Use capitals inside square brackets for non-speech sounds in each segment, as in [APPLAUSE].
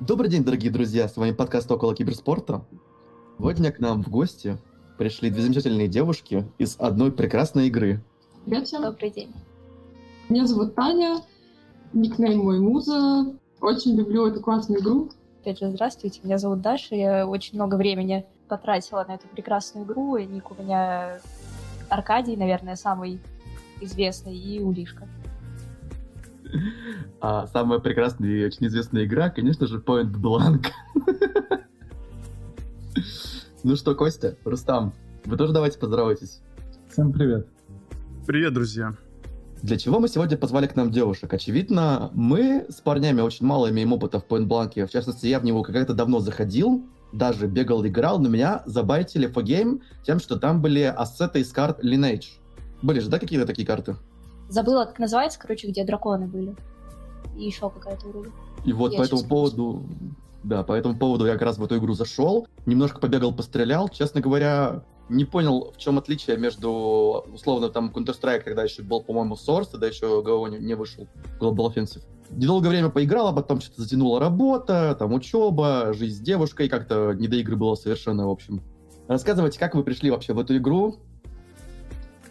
Добрый день, дорогие друзья, с вами подкаст «Около киберспорта». Сегодня к нам в гости пришли две замечательные девушки из одной прекрасной игры. Привет всем. Добрый день. Меня зовут Таня, никнейм мой Муза. Очень люблю эту классную игру. Опять же, здравствуйте, меня зовут Даша. Я очень много времени потратила на эту прекрасную игру. И ник у меня Аркадий, наверное, самый известный, и Улишка. А самая прекрасная и очень известная игра, конечно же, Point Blank. [LAUGHS] Ну что, Костя, Рустам, вы тоже давайте поздоровайтесь. Всем привет. Привет, друзья. Для чего мы сегодня позвали к нам девушек? Очевидно, мы с парнями очень мало имеем опыта в Point Blank. В частности, я в него когда-то давно заходил, даже бегал, играл, но меня забайтили по гейм тем, что там были ассеты из карт Lineage. Были же, да, какие-то такие карты? Забыла, как называется, короче, где драконы были. И еще какая-то вроде. И вот Я по этому поводу... Да, по этому поводу я как раз в эту игру зашел, немножко побегал, пострелял. Честно говоря, не понял, в чем отличие между, условно, там, Counter-Strike, когда еще был, по-моему, Source, тогда еще ГО не, не вышел, Global Offensive. Недолгое время поиграл, а потом что-то затянула работа, там, учеба, жизнь с девушкой, как-то не до игры было совершенно, в общем. Рассказывайте, как вы пришли вообще в эту игру,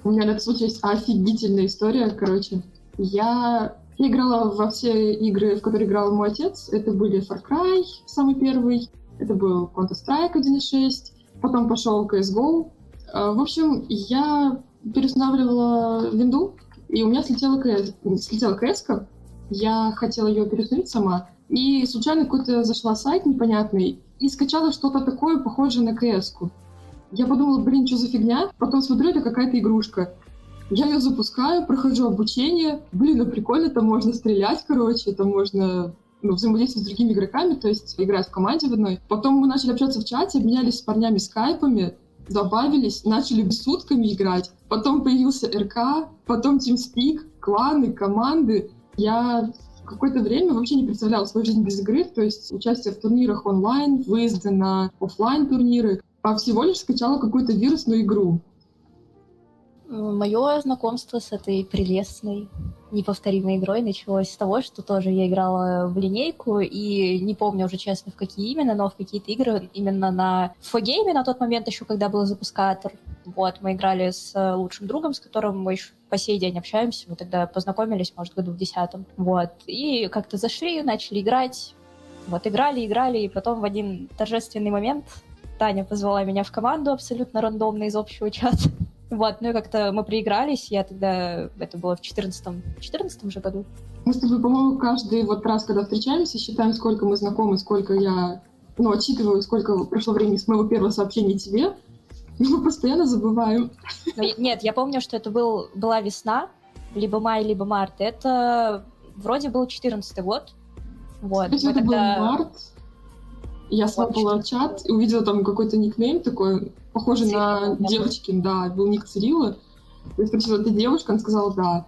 У меня на этот случай есть офигительная история, короче. Я играла во все игры, в которые играл мой отец. Это были Far Cry, самый первый. Это был Counter-Strike 1.6. Потом пошел CSGO. А, В общем, я переустанавливала винду, и у меня слетела CS. Слетела CS -ка. Я хотела ее переустановить сама. И случайно какой-то зашла сайт непонятный и скачала что-то такое, похожее на CS. -ку. Я подумала, блин, что за фигня? Потом смотрю, это какая-то игрушка. Я ее запускаю, прохожу обучение. Блин, ну прикольно, там можно стрелять, короче, там можно ну, взаимодействовать с другими игроками, то есть играть в команде в одной. Потом мы начали общаться в чате, обменялись с парнями скайпами, добавились, начали сутками играть. Потом появился РК, потом TeamSpeak, кланы, команды. Я какое-то время вообще не представляла свою жизнь без игры, то есть участие в турнирах онлайн, выезды на офлайн турниры, а всего лишь скачала какую-то вирусную игру. Мое знакомство с этой прелестной, неповторимой игрой началось с того, что тоже я играла в линейку, и не помню уже честно, в какие именно, но в какие-то игры именно на фогейме на тот момент еще, когда был запускатор. Вот, мы играли с э, лучшим другом, с которым мы еще по сей день общаемся. Мы тогда познакомились, может, году в десятом. Вот. И как-то зашли, начали играть. Вот, играли, играли, и потом в один торжественный момент Таня позвала меня в команду абсолютно рандомно из общего чата. [LAUGHS] Вот, ну и как-то мы проигрались, я тогда, это было в 14 14 же году. Мы с тобой, по-моему, каждый вот раз, когда встречаемся, считаем, сколько мы знакомы, сколько я, ну, отчитываю, сколько прошло времени с моего первого сообщения тебе. И мы постоянно забываем. Но нет, я помню, что это был, была весна, либо май, либо март. Это вроде был 14 год. Вот, Кстати, мы это был тогда... март. Я свапала чат и увидела там какой-то никнейм такой, похожий на Цирилла, да. девочкин, да, был ник Цирилла. Я спросила, ты девушка? Она сказала, да.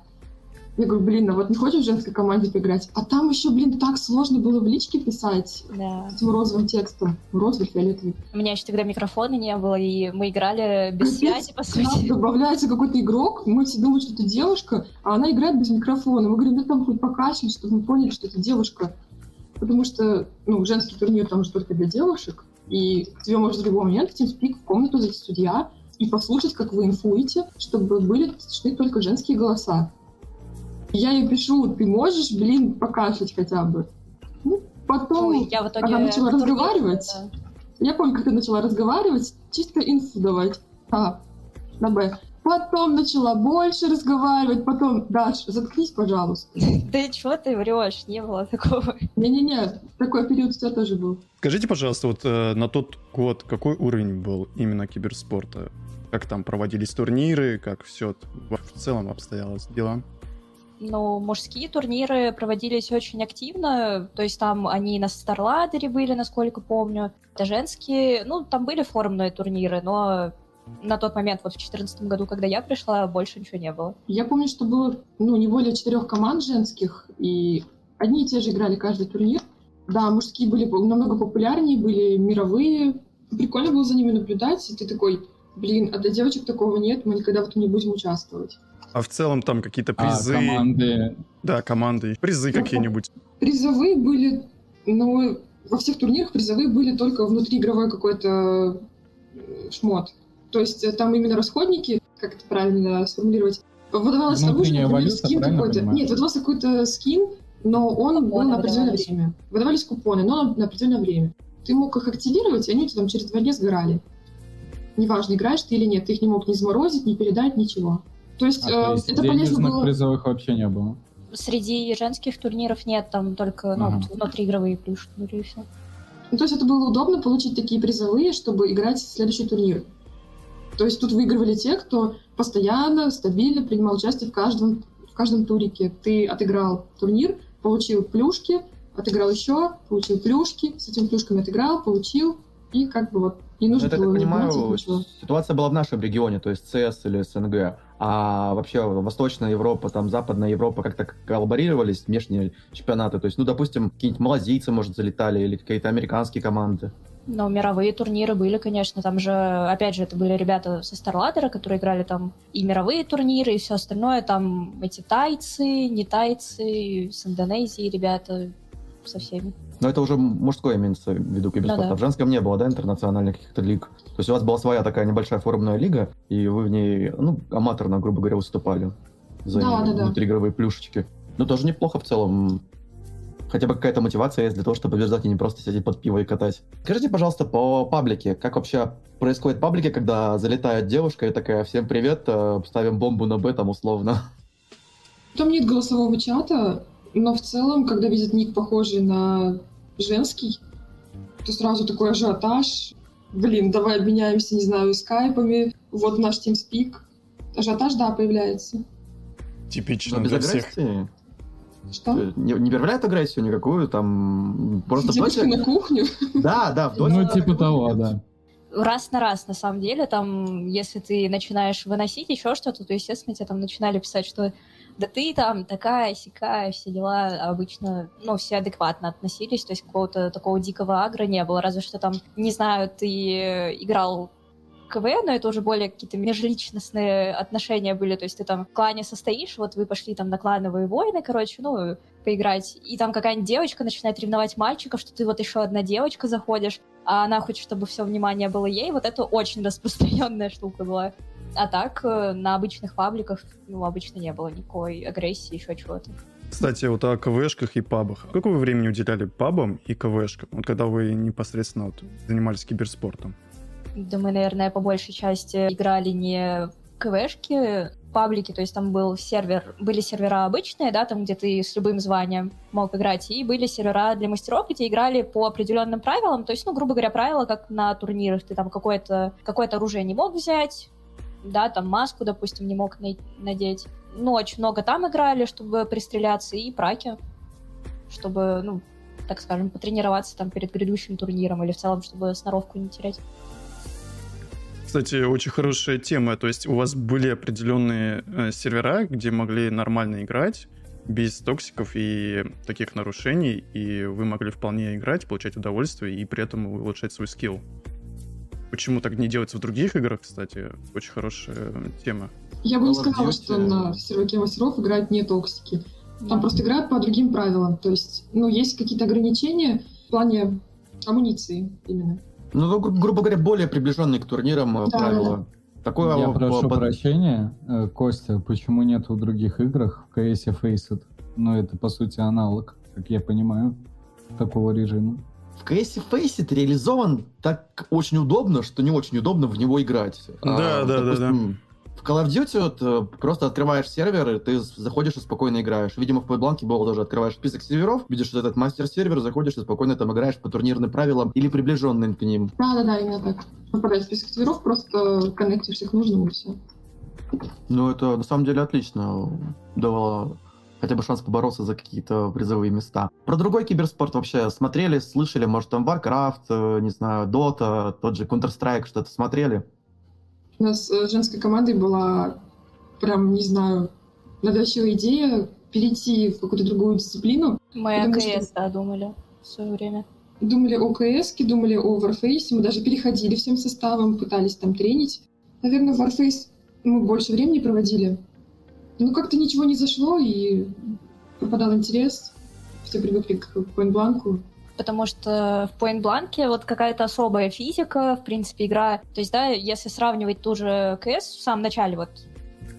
Я говорю, блин, а вот не хочешь в женской команде поиграть? А там еще, блин, так сложно было в личке писать Да. с этим розовым текстом. Розовый, фиолетовый. У меня еще тогда микрофона не было, и мы играли без Капец, связи, по сути. добавляется какой-то игрок, мы все думают, что это девушка, а она играет без микрофона. Мы говорим, ну там хоть покашлять, чтобы мы поняли, что это девушка. Потому что, ну, женский турнир там же только для девушек, и к тебе может в любой момент в TeamSpeak в комнату зайти судья и послушать, как вы инфуете, чтобы были слышны только женские голоса. И я ей пишу, ты можешь, блин, покашлять хотя бы? Ну, потом Ой, я в итоге... она начала на турнире, разговаривать. да. я помню, как ты начала разговаривать, чисто инфу давать. А, на Б. Потом начала больше разговаривать, потом, Даш, заткнись, пожалуйста. [LAUGHS] Ты чего ты врешь? Не было такого. Не-не-не, такой период у тебя тоже был. Скажите, пожалуйста, вот э, на тот год какой уровень был именно киберспорта? Как там проводились турниры, как все в целом обстоялось дела? Ну, мужские турниры проводились очень активно, то есть там они на Старладере были, насколько помню. Это женские, ну, там были форумные турниры, но на тот момент, вот в 2014 году, когда я пришла, больше ничего не было. Я помню, что было, ну, не более четырех команд женских, и одни и те же играли каждый турнир. Да, мужские были намного популярнее, были мировые. Прикольно было за ними наблюдать, и ты такой, блин, а для девочек такого нет, мы никогда в этом не будем участвовать. А в целом там какие-то А призы, команды... да, команды, призы Ну, какие-нибудь. Призовые были, ну, во всех турнирах призовые были только внутриигровой какой-то э, шмот. То есть э, там именно расходники, как это правильно сформулировать, выдавалось оружие, например, скин какой-то. Нет, выдавался какой-то скин, но он купоны был на определенное выдавались. время. Выдавались купоны, но на определенное время. Ты мог их активировать, и они у тебя там через два дня сгорали. Неважно, играешь ты или нет, ты их не мог ни заморозить, ни передать, ничего. То есть, а, э, то есть это полезно было... призовых вообще не было? Среди женских турниров нет, там только ну, ага. внутриигровые плюшки и все. Ну, то есть это было удобно получить такие призовые, чтобы играть в следующий турнир. То есть тут выигрывали те, кто постоянно, стабильно принимал участие в каждом, в каждом турике. Ты отыграл турнир, получил плюшки, отыграл еще, получил плюшки, с этими плюшками отыграл, получил, и как бы вот не нужно Это, было я понимаю, ситуация была в нашем регионе, то есть ЦС или СНГ. А вообще Восточная Европа, там Западная Европа как-то коллаборировались, внешние чемпионаты. То есть, ну, допустим, какие-нибудь малазийцы, может, залетали, или какие-то американские команды. Ну, мировые турниры были, конечно. Там же, опять же, это были ребята со Старладера, которые играли там и мировые турниры, и все остальное. Там эти тайцы, не тайцы, с Индонезии ребята, со всеми. Но это уже мужское имеется в виду киберспорт. Ну, да. В женском не было, да, интернациональных каких-то лиг. То есть у вас была своя такая небольшая форумная лига, и вы в ней, ну, аматорно, грубо говоря, выступали за да, да, внутриигровые да. плюшечки. Ну, тоже неплохо в целом хотя бы какая-то мотивация есть для того, чтобы побеждать, и не просто сидеть под пиво и катать. Скажите, пожалуйста, по паблике, как вообще происходит паблики, когда залетает девушка и такая, всем привет, э, ставим бомбу на Б там условно? Там нет голосового чата, но в целом, когда видят ник похожий на женский, то сразу такой ажиотаж. Блин, давай обменяемся, не знаю, скайпами. Вот наш TeamSpeak. Ажиотаж, да, появляется. Типично для всех. Что? Э, не, не проявляет агрессию никакую, там просто Девочка на кухню? [LAUGHS] Да, да, в доте. Ну, типа того, да. Раз на раз, на самом деле, там, если ты начинаешь выносить еще что-то, то, естественно, тебе там начинали писать, что да ты там такая, сякая, все дела обычно, ну, все адекватно относились, то есть какого-то такого дикого агро не было, разве что там, не знаю, ты играл КВН, но это уже более какие-то межличностные отношения были, то есть ты там в клане состоишь, вот вы пошли там на клановые войны, короче, ну, поиграть, и там какая-нибудь девочка начинает ревновать мальчика, что ты вот еще одна девочка заходишь, а она хочет, чтобы все внимание было ей, вот это очень [LAUGHS] распространенная штука была. А так, э, на обычных пабликах, ну, обычно не было никакой агрессии, еще чего-то. Кстати, вот о КВшках и пабах. Сколько вы времени уделяли пабам и КВшкам, вот когда вы непосредственно вот занимались киберспортом? Да мы, наверное, по большей части играли не КВшки, паблики, то есть там был сервер, были сервера обычные, да, там, где ты с любым званием мог играть, и были сервера для мастеров, где играли по определенным правилам, то есть, ну, грубо говоря, правила, как на турнирах, ты там какое-то какое оружие не мог взять, да, там маску, допустим, не мог надеть. Ну, очень много там играли, чтобы пристреляться, и праки, чтобы, ну, так скажем, потренироваться там перед грядущим турниром или в целом, чтобы сноровку не терять. Кстати, очень хорошая тема. То есть у вас были определенные э, сервера, где могли нормально играть, без токсиков и таких нарушений, и вы могли вполне играть, получать удовольствие и при этом улучшать свой скилл. Почему так не делается в других играх, кстати? Очень хорошая тема. Я бы не сказала, что на серверке мастеров играют не токсики. Там просто играют по другим правилам. То есть, ну, есть какие-то ограничения в плане амуниции именно. Ну, гру- грубо говоря, более приближенные к турнирам э, да, правила. Да. Такое Я прошу под... прощения, э, Костя, почему нет в других играх в CS Faceit? Ну, это, по сути, аналог, как я понимаю, такого режима. В CS Faceit реализован так очень удобно, что не очень удобно в него играть. Да, а, да, допустим, да, да. В Call of Duty вот, э, просто открываешь сервер, и ты заходишь и спокойно играешь. Видимо, в Point было тоже открываешь список серверов, видишь что этот мастер-сервер, заходишь и спокойно там играешь по турнирным правилам или приближенным к ним. Да-да-да, именно так. Попадаешь в список серверов, просто коннектишься к нужному и все. Ну, это на самом деле отлично давало хотя бы шанс побороться за какие-то призовые места. Про другой киберспорт вообще смотрели, слышали, может, там Warcraft, э, не знаю, Dota, тот же Counter-Strike, что-то смотрели? У нас с э, женской командой была прям, не знаю, навязчивая идея перейти в какую-то другую дисциплину. Мы о КС, что... да, думали в свое время. Думали о КС, думали о Warface, мы даже переходили всем составом, пытались там тренить. Наверное, в Warface мы больше времени проводили. Но как-то ничего не зашло, и пропадал интерес. Все привыкли к point потому что в Point Blank вот какая-то особая физика, в принципе, игра. То есть, да, если сравнивать ту же КС в самом начале, вот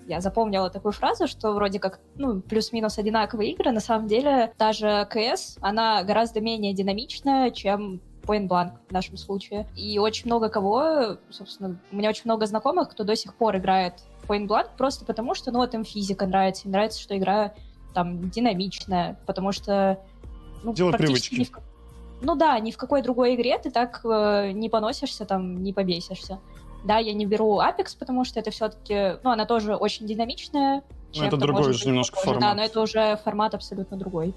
я запомнила такую фразу, что вроде как, ну, плюс-минус одинаковые игры, на самом деле та же КС, она гораздо менее динамичная, чем Point Blank в нашем случае. И очень много кого, собственно, у меня очень много знакомых, кто до сих пор играет в Point Blank просто потому, что, ну, вот им физика нравится, им нравится, что игра там динамичная, потому что ну, Дело привычки. Ни в... Ну да, ни в какой другой игре ты так э, не поносишься, там, не побесишься. Да, я не беру Apex, потому что это все-таки, ну, она тоже очень динамичная. Ну, это другой же немножко похоже. формат. Да, но это уже формат абсолютно другой.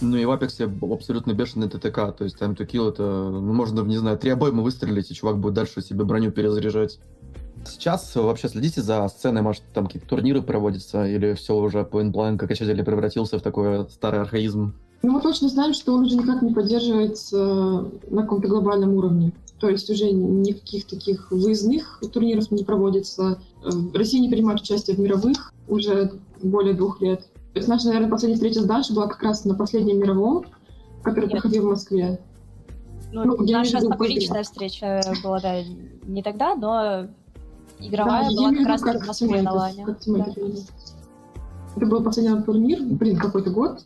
Ну и в Apex абсолютно бешеный ТТК, то есть time to kill это, ну, можно, не знаю, три обоймы выстрелить, и чувак будет дальше себе броню перезаряжать. Сейчас вообще следите за сценой, может, там какие-то турниры проводятся, или все уже Point Blank окончательно превратился в такой старый архаизм? Ну, мы точно знаем, что он уже никак не поддерживается на каком-то глобальном уровне. То есть уже никаких таких выездных турниров не проводится. Россия не принимает участие в мировых уже более двух лет. То есть наша, наверное, последняя встреча с Дашей была как раз на последнем мировом, который Нет. проходил в Москве. Ну, Ну, наша имею в виду, личная были. встреча была, да, не тогда, но игровая Да, была как раз таки в Москве на лане. как Да. Это был последний турнир, блин, какой-то год.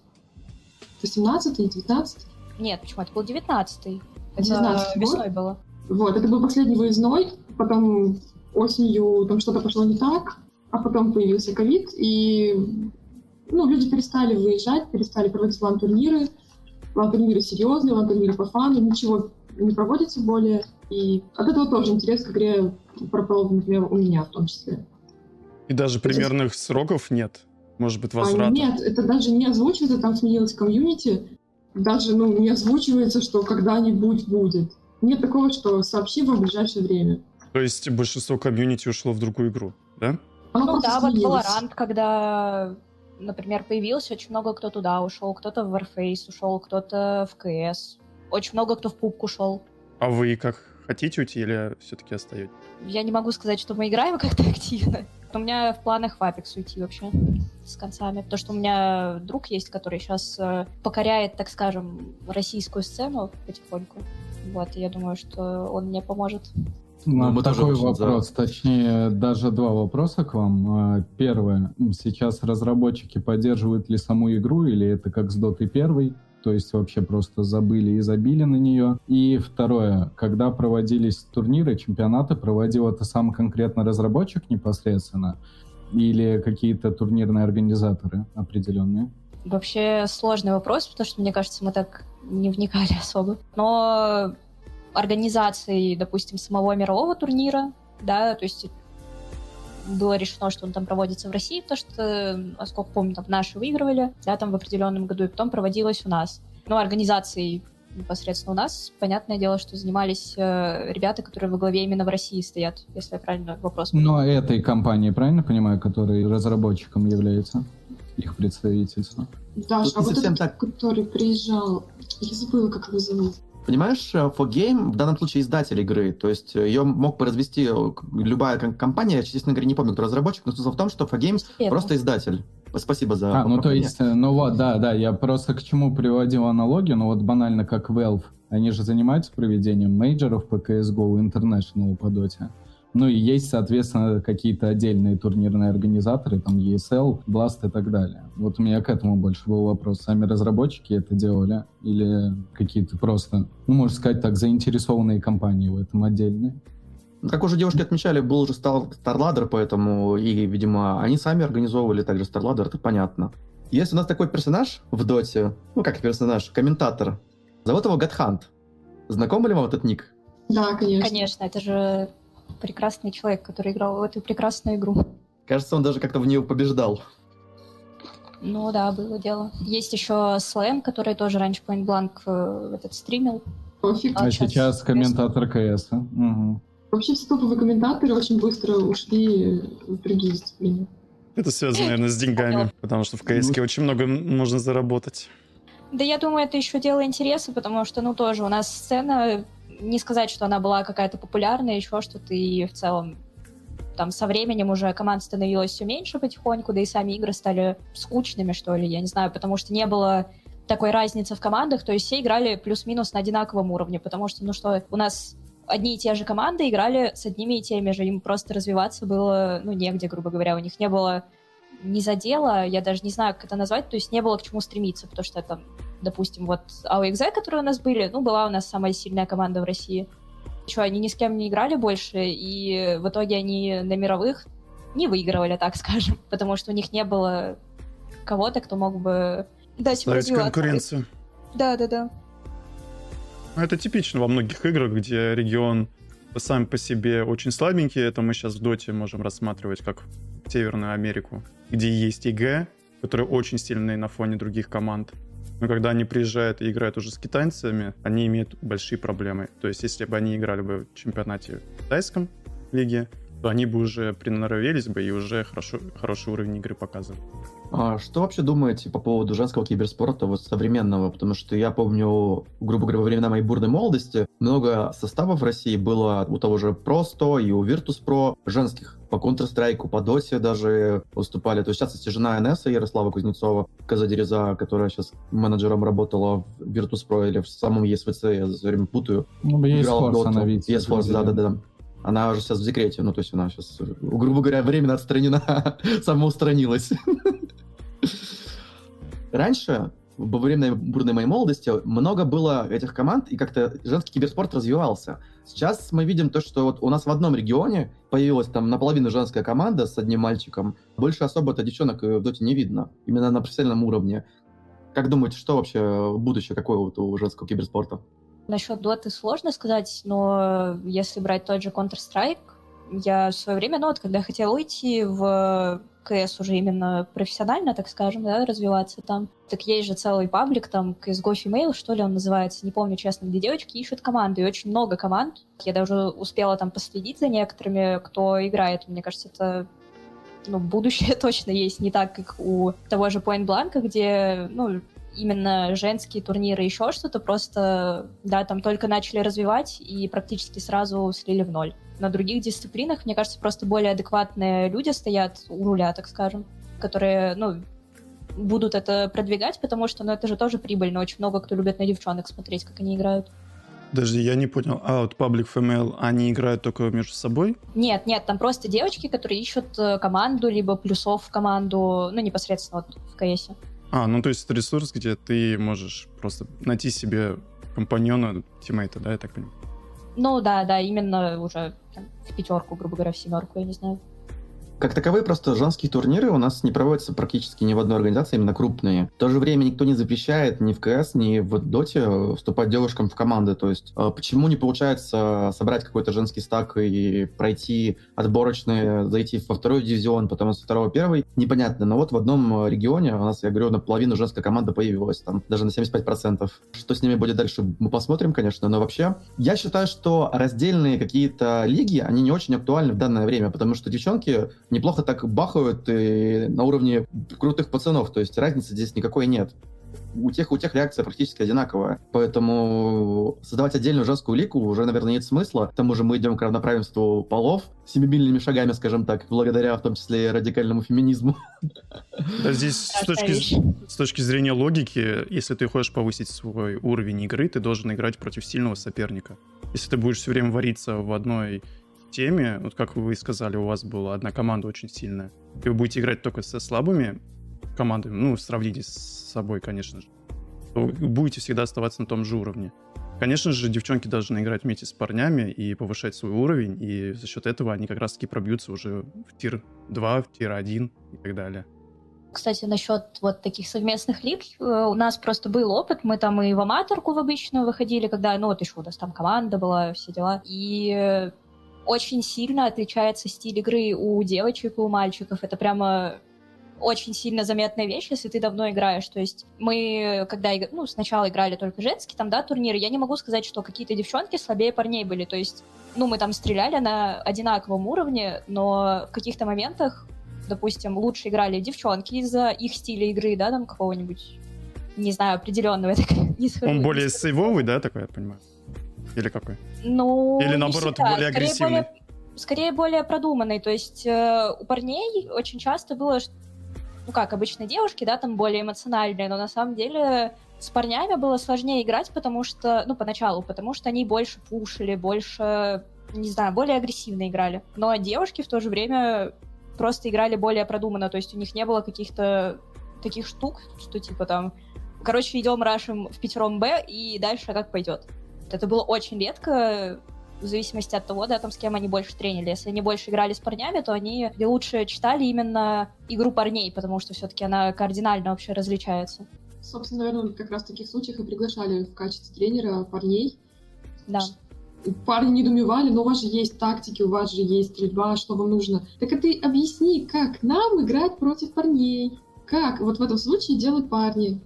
18-й, 19 Нет, почему? Это был 19-й. Это 19-й год? весной было. Вот, это был последний выездной, потом осенью там что-то пошло не так, а потом появился ковид, и ну, люди перестали выезжать, перестали проводить лан-турниры. Лан-турниры серьезные, лан-турниры по фану, ничего не проводится более. И от этого тоже интерес к игре пропал, например, у меня в том числе. И даже примерных сроков нет. Может быть, А, возврата. нет, это даже не озвучивается, там сменилось комьюнити. Даже ну, не озвучивается, что когда-нибудь будет. Нет такого, что сообщи в ближайшее время. То есть большинство комьюнити ушло в другую игру, да? Оно Ну да, вот сменилось. Valorant, когда, например, появился, очень много кто туда ушел, кто-то в Warface ушел, кто-то в КС. Очень много кто в пубку ушел. А вы как хотите уйти или все-таки остаетесь? Я не могу сказать, что мы играем как-то активно. У меня в планах в Apex уйти вообще с концами. Потому что у меня друг есть, который сейчас покоряет, так скажем, российскую сцену потихоньку. Вот, и я думаю, что он мне поможет. Ну, мы тоже такой за. вопрос, точнее, даже два вопроса к вам. А, Первое, сейчас разработчики поддерживают ли саму игру, или это как с Dota 1, то есть вообще просто забыли и забили на нее. И второе, когда проводились турниры, чемпионаты, проводил это сам конкретно разработчик непосредственно, или какие-то турнирные организаторы определенные? Вообще сложный вопрос, потому что, мне кажется, мы так не вникали [LAUGHS] особо. Но организацией, допустим, самого мирового турнира, да, то есть было решено, что он там проводится в России, потому что, насколько помню, там наши выигрывали, да, там в определенном году, и потом проводилось у нас. Ну, организацией непосредственно у нас, понятное дело, что занимались э, ребята, которые во главе именно в России стоят, если я правильно вопрос. Но этой компании, правильно понимаю, которая разработчиком является? Их представительство. Тут а вот этот, так. который приезжал, я забыла, как его зовут. Понимаешь, э, For Game в данном случае издатель игры, то есть э, ее мог произвести э, к- любая ком- компания, я, честно говоря, не помню, кто разработчик, но смысл в том, что For Game просто издатель. Спасибо за А, ну то есть, э, ну вот, да, да, я просто к чему приводил аналогию, ну вот банально как Valve, они же занимаются проведением мейджоров по CSGO International по Dota. Ну и есть, соответственно, какие-то отдельные турнирные организаторы, там ESL, Blast и так далее. Вот у меня к этому больше был вопрос. Сами разработчики это делали или какие-то просто, ну, можно сказать так, заинтересованные компании в этом отдельные? Как уже девушки отмечали, был же Star- StarLadder, поэтому, и, видимо, они сами организовывали также StarLadder, это понятно. Есть у нас такой персонаж в Доте, ну как персонаж, комментатор. Зовут его Гатхант. Знакомы ли вам этот ник? Да, конечно. Конечно, это же прекрасный человек, который играл в эту прекрасную игру. Кажется, он даже как-то в нее побеждал. Ну да, было дело. Есть еще Слэм, который тоже раньше Point Blank э, этот стримил. А А сейчас сейчас комментатор КС. Угу. Вообще все топовые комментаторы очень быстро ушли в другие дисциплины. Это связано, наверное, с деньгами, потому что в КС очень много можно заработать. Да я думаю, это еще дело интереса, потому что, ну, тоже у нас сцена, не сказать, что она была какая-то популярная, еще что-то, и в целом там со временем уже команд становилось все меньше потихоньку, да и сами игры стали скучными, что ли, я не знаю, потому что не было такой разницы в командах, то есть все играли плюс-минус на одинаковом уровне, потому что, ну что, у нас одни и те же команды играли с одними и теми же, им просто развиваться было, ну, негде, грубо говоря, у них не было ни задела, я даже не знаю, как это назвать, то есть не было к чему стремиться, потому что там, допустим, вот AOXZ, которые у нас были, ну, была у нас самая сильная команда в России. Что, они ни с кем не играли больше, и в итоге они на мировых не выигрывали, так скажем, [LAUGHS] потому что у них не было кого-то, кто мог бы дать им конкуренцию. Да, да, да. Ну, это типично во многих играх, где регион сам по себе очень слабенький. Это мы сейчас в Доте можем рассматривать как Северную Америку, где есть ИГ, которые очень сильные на фоне других команд. Но когда они приезжают и играют уже с китайцами, они имеют большие проблемы. То есть, если бы они играли бы в чемпионате в китайском лиге, то они бы уже приноровились бы и уже хорошо, хороший уровень игры показывали. А что вообще думаете по поводу женского киберспорта вот современного? Потому что я помню, грубо говоря, во времена моей бурной молодости много составов в России было у того же Просто и у Virtus.pro женских. По Counter-Strike, по Доте даже выступали. То есть, в частности, жена НС Ярослава Кузнецова, Казадереза, которая сейчас менеджером работала в Virtus.pro или в самом ESVC, я за время путаю. Ну, Играла она ведь. ESForce, да-да-да. Она уже сейчас в декрете, ну, то есть она сейчас, грубо говоря, временно отстранена, [LAUGHS] самоустранилась. Раньше, во время бурной моей молодости, много было этих команд, и как-то женский киберспорт развивался. Сейчас мы видим то, что вот у нас в одном регионе появилась там наполовину женская команда с одним мальчиком. Больше особо-то девчонок в доте не видно, именно на профессиональном уровне. Как думаете, что вообще будущее какое вот у женского киберспорта? Насчет доты сложно сказать, но если брать тот же Counter-Strike, я в свое время, ну вот когда хотела уйти в КС уже именно профессионально, так скажем, да, развиваться там, так есть же целый паблик, там, CSGO Female, что ли он называется, не помню честно, где девочки ищут команды, и очень много команд. Я даже успела там последить за некоторыми, кто играет. Мне кажется, это ну, будущее [LAUGHS] точно есть, не так, как у того же Point Blank, где, ну, именно женские турниры, еще что-то, просто, да, там только начали развивать и практически сразу слили в ноль. На других дисциплинах, мне кажется, просто более адекватные люди стоят у руля, так скажем, которые, ну, будут это продвигать, потому что, ну, это же тоже прибыльно. Очень много кто любит на девчонок смотреть, как они играют. Подожди, я не понял. А вот Public Female, они играют только между собой? Нет, нет, там просто девочки, которые ищут э, команду, либо плюсов в команду, ну, непосредственно вот в КСе. А, ну то есть ресурс, где ты можешь просто найти себе компаньона, тиммейта, да, я так понимаю? Ну да, да, именно уже там, в пятерку, грубо говоря, в семерку, я не знаю. Как таковые просто женские турниры у нас не проводятся практически ни в одной организации, именно крупные. В то же время никто не запрещает ни в КС, ни в Доте вступать девушкам в команды. То есть э, почему не получается собрать какой-то женский стак и пройти отборочные, зайти во второй дивизион, потом со второго первый, непонятно. Но вот в одном регионе у нас, я говорю, наполовину женская команда появилась, там даже на 75%. Что с ними будет дальше, мы посмотрим, конечно, но вообще я считаю, что раздельные какие-то лиги, они не очень актуальны в данное время, потому что девчонки неплохо так бахают и на уровне крутых пацанов, то есть разницы здесь никакой нет. У тех, у тех реакция практически одинаковая. Поэтому создавать отдельную женскую лику уже, наверное, нет смысла. К тому же мы идем к равноправенству полов семимильными шагами, скажем так, благодаря в том числе радикальному феминизму. Да, здесь с точки, с точки зрения логики, если ты хочешь повысить свой уровень игры, ты должен играть против сильного соперника. Если ты будешь все время вариться в одной теме, вот как вы сказали, у вас была одна команда очень сильная, и вы будете играть только со слабыми командами, ну, в сравнении с собой, конечно же, то вы будете всегда оставаться на том же уровне. Конечно же, девчонки должны играть вместе с парнями и повышать свой уровень, и за счет этого они как раз-таки пробьются уже в тир 2, в тир 1 и так далее. Кстати, насчет вот таких совместных лиг, э, у нас просто был опыт, мы там и в аматорку в обычную выходили, когда, ну вот еще у нас там команда была, все дела, и очень сильно отличается стиль игры у девочек и у мальчиков. Это прямо очень сильно заметная вещь, если ты давно играешь. То есть мы, когда ну, сначала играли только женские там, да, турниры, я не могу сказать, что какие-то девчонки слабее парней были. То есть, ну, мы там стреляли на одинаковом уровне, но в каких-то моментах, допустим, лучше играли девчонки из-за их стиля игры, да, там какого-нибудь, не знаю, определенного, [LAUGHS] не. Он более сейвовый, да, такой, я понимаю? Или какой? Ну, Или наоборот, всегда. более агрессивный? Скорее более, скорее более продуманный. То есть э, у парней очень часто было, ну как, обычно девушки, да, там более эмоциональные, но на самом деле С парнями было сложнее играть, потому что, ну, поначалу, потому что они больше пушили, больше, не знаю, более агрессивно играли. Но девушки в то же время просто играли более продуманно, то есть у них не было каких-то таких штук, что типа там, короче, идем рашим в пятером Б, и дальше как пойдет. Это было очень редко, в зависимости от того, да, там, с кем они больше тренили. Если они больше играли с парнями, то они лучше читали именно игру парней, потому что все-таки она кардинально вообще различается. Собственно, наверное, как раз в таких случаях и приглашали в качестве тренера парней. Да. Парни недоумевали, но у вас же есть тактики, у вас же есть стрельба, что вам нужно. Так а ты объясни, как нам играть против парней? Как вот в этом случае делают парни?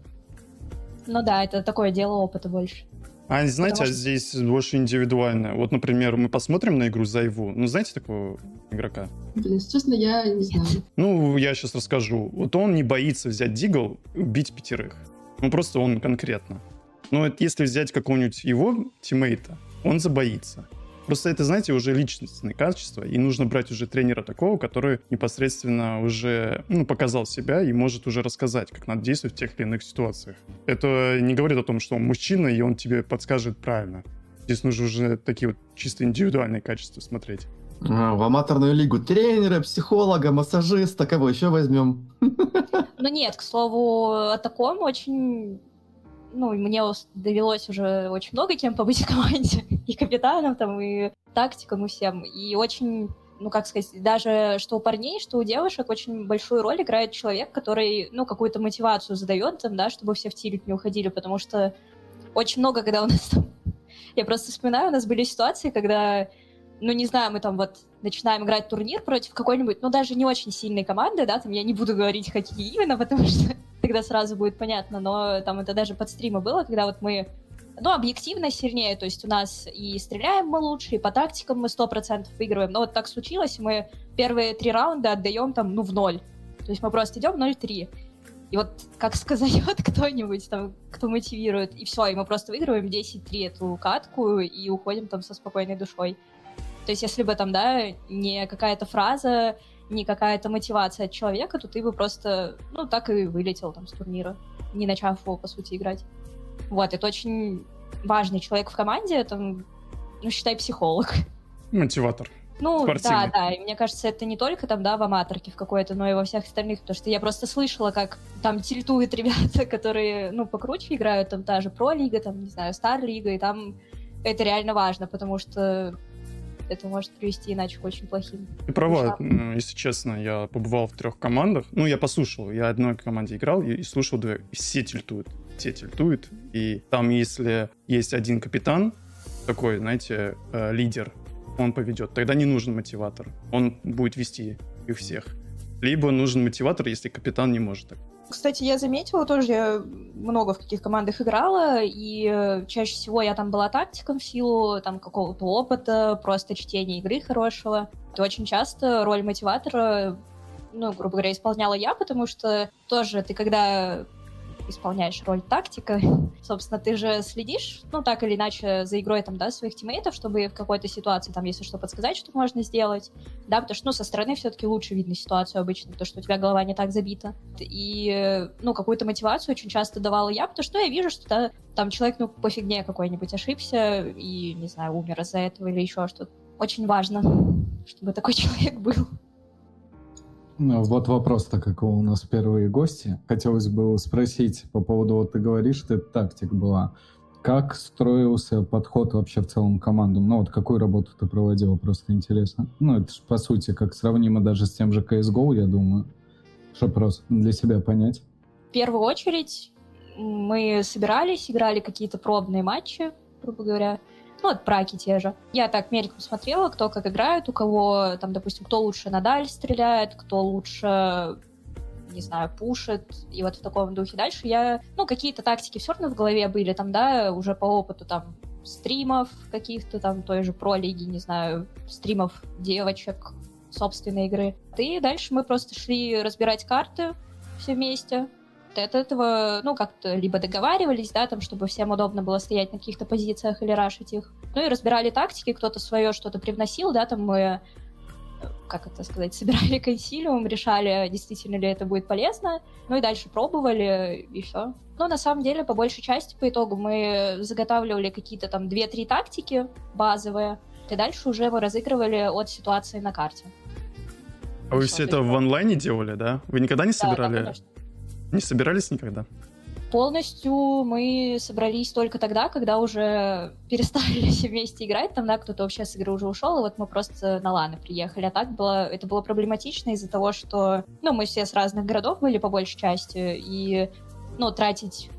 Ну да, это такое дело опыта больше. А знаете, Потому а здесь больше индивидуально. Вот, например, мы посмотрим на игру Зайву. Ну, знаете такого игрока? Блин, если честно, я не знаю. Ну, я сейчас расскажу. Вот он не боится взять дигл убить пятерых. Ну, просто он конкретно. Но если взять какого-нибудь его тиммейта, он забоится. Просто это, знаете, уже личностные качества, и нужно брать уже тренера такого, который непосредственно уже ну, показал себя и может уже рассказать, как надо действовать в тех или иных ситуациях. Это не говорит о том, что он мужчина, и он тебе подскажет правильно. Здесь нужно уже такие вот чисто индивидуальные качества смотреть. А, В аматорную лигу тренера, психолога, массажиста, кого еще возьмем? Ну нет, к слову, о таком очень... Ну, мне довелось уже очень много кем побыть в команде. [LAUGHS] И капитаном там, и тактиком, и всем. И очень, ну, как сказать, даже что у парней, что у девушек очень большую роль играет человек, который, ну, какую-то мотивацию задает там, да, чтобы все в тилик не уходили, потому что очень много, когда у нас там... [LAUGHS] Я просто вспоминаю, у нас были ситуации, когда ну, не знаю, мы там вот начинаем играть турнир против какой-нибудь, ну, даже не очень сильной команды, да, там я не буду говорить, какие именно, [LAUGHS] потому что тогда сразу будет понятно, но там это даже под стрима было, когда вот мы, ну, объективно сильнее, то есть у нас и стреляем мы лучше, и по тактикам мы 100% выигрываем, но вот так случилось, мы первые три раунда отдаем там, ну, в ноль, то есть мы просто идем 0-3, и вот как сказает [LAUGHS] кто-нибудь там, кто мотивирует, и все, и мы просто выигрываем 10-3 эту катку и уходим там со спокойной душой. То есть если бы там, да, не какая-то фраза, не какая-то мотивация от человека, то ты бы просто, ну, так и вылетел там с турнира, не начав его, по сути, играть. Вот, это очень важный человек в команде, это, ну, считай, психолог. Мотиватор. Ну, Спортивный. да, да, и мне кажется, это не только там, да, в аматорке в какой-то, но и во всех остальных, потому что я просто слышала, как там тильтуют [LAUGHS] ребята, которые, ну, покруче играют, там та же про-лига, там, не знаю, стар-лига, и там это реально важно, потому что это может привести иначе к очень плохим. Ты права, Да. м, если честно, я побывал в трех командах. Ну, я послушал, я одной команде играл и, и слушал две. И все тильтуют. Все тильтуют. И там, если есть один капитан, такой, знаете, э, лидер, он поведет. Тогда не нужен мотиватор. Он будет вести их всех. Либо нужен мотиватор, если капитан не может так. Кстати, я заметила тоже, я много в каких командах играла, и э, чаще всего я там была тактиком в силу там какого-то опыта, просто чтения игры хорошего. И очень часто роль мотиватора, ну, грубо говоря, исполняла я, потому что тоже ты когда исполняешь роль тактика, собственно, ты же следишь, ну, так или иначе, за игрой там, да, своих тиммейтов, чтобы в какой-то ситуации, там, если что, подсказать, что можно сделать, да, потому что, ну, со стороны все-таки лучше видно ситуацию обычно, потому что у тебя голова не так забита. И, ну, какую-то мотивацию очень часто давала я, потому что я вижу, что да, там человек, ну, по фигне какой-нибудь ошибся и, не знаю, умер из-за этого или еще что-то. Очень важно, чтобы такой [LAUGHS] человек был. Ну, вот вопрос, так как у нас первые гости. Хотелось бы спросить по поводу, вот ты говоришь, что это тактик была. Как строился подход вообще в целом к командам? Ну, вот какую работу ты проводила, просто интересно. Ну, это же, по сути, как сравнимо даже с тем же CSGO, я думаю. Чтобы просто для себя понять. В первую очередь мы собирались, играли какие-то пробные матчи, грубо говоря. Ну, вот праки те же. Я так мельком смотрела, кто как играет, у кого, там, допустим, кто лучше на даль стреляет, кто лучше, не знаю, пушит, и вот в таком духе. Дальше я, ну, какие-то тактики все равно в голове были, там, да, уже по опыту, там, стримов каких-то, там, той же про-лиги, не знаю, стримов девочек, собственной игры. И дальше мы просто шли разбирать карты все вместе, от этого, ну, как-то либо договаривались, да, там, чтобы всем удобно было стоять на каких-то позициях или рашить их. Ну и разбирали тактики, кто-то свое что-то привносил, да, там мы как это сказать, [LAUGHS] собирали консилиум, решали, действительно ли это будет полезно, ну и дальше пробовали, и все. Но на самом деле, по большей части, по итогу, мы заготавливали какие-то там 2-3 тактики базовые, и дальше уже мы разыгрывали от ситуации на карте. А вы все это в онлайне делали, да? Вы никогда не собирали? Да, не собирались никогда? Полностью мы собрались только тогда, когда уже перестали все [LAUGHS] вместе играть. Там, да, кто-то вообще с игры уже ушел, и вот мы просто на ланы приехали. А так было, это было проблематично из-за того, что, ну, мы все с разных городов были по большей части, и, ну, тратить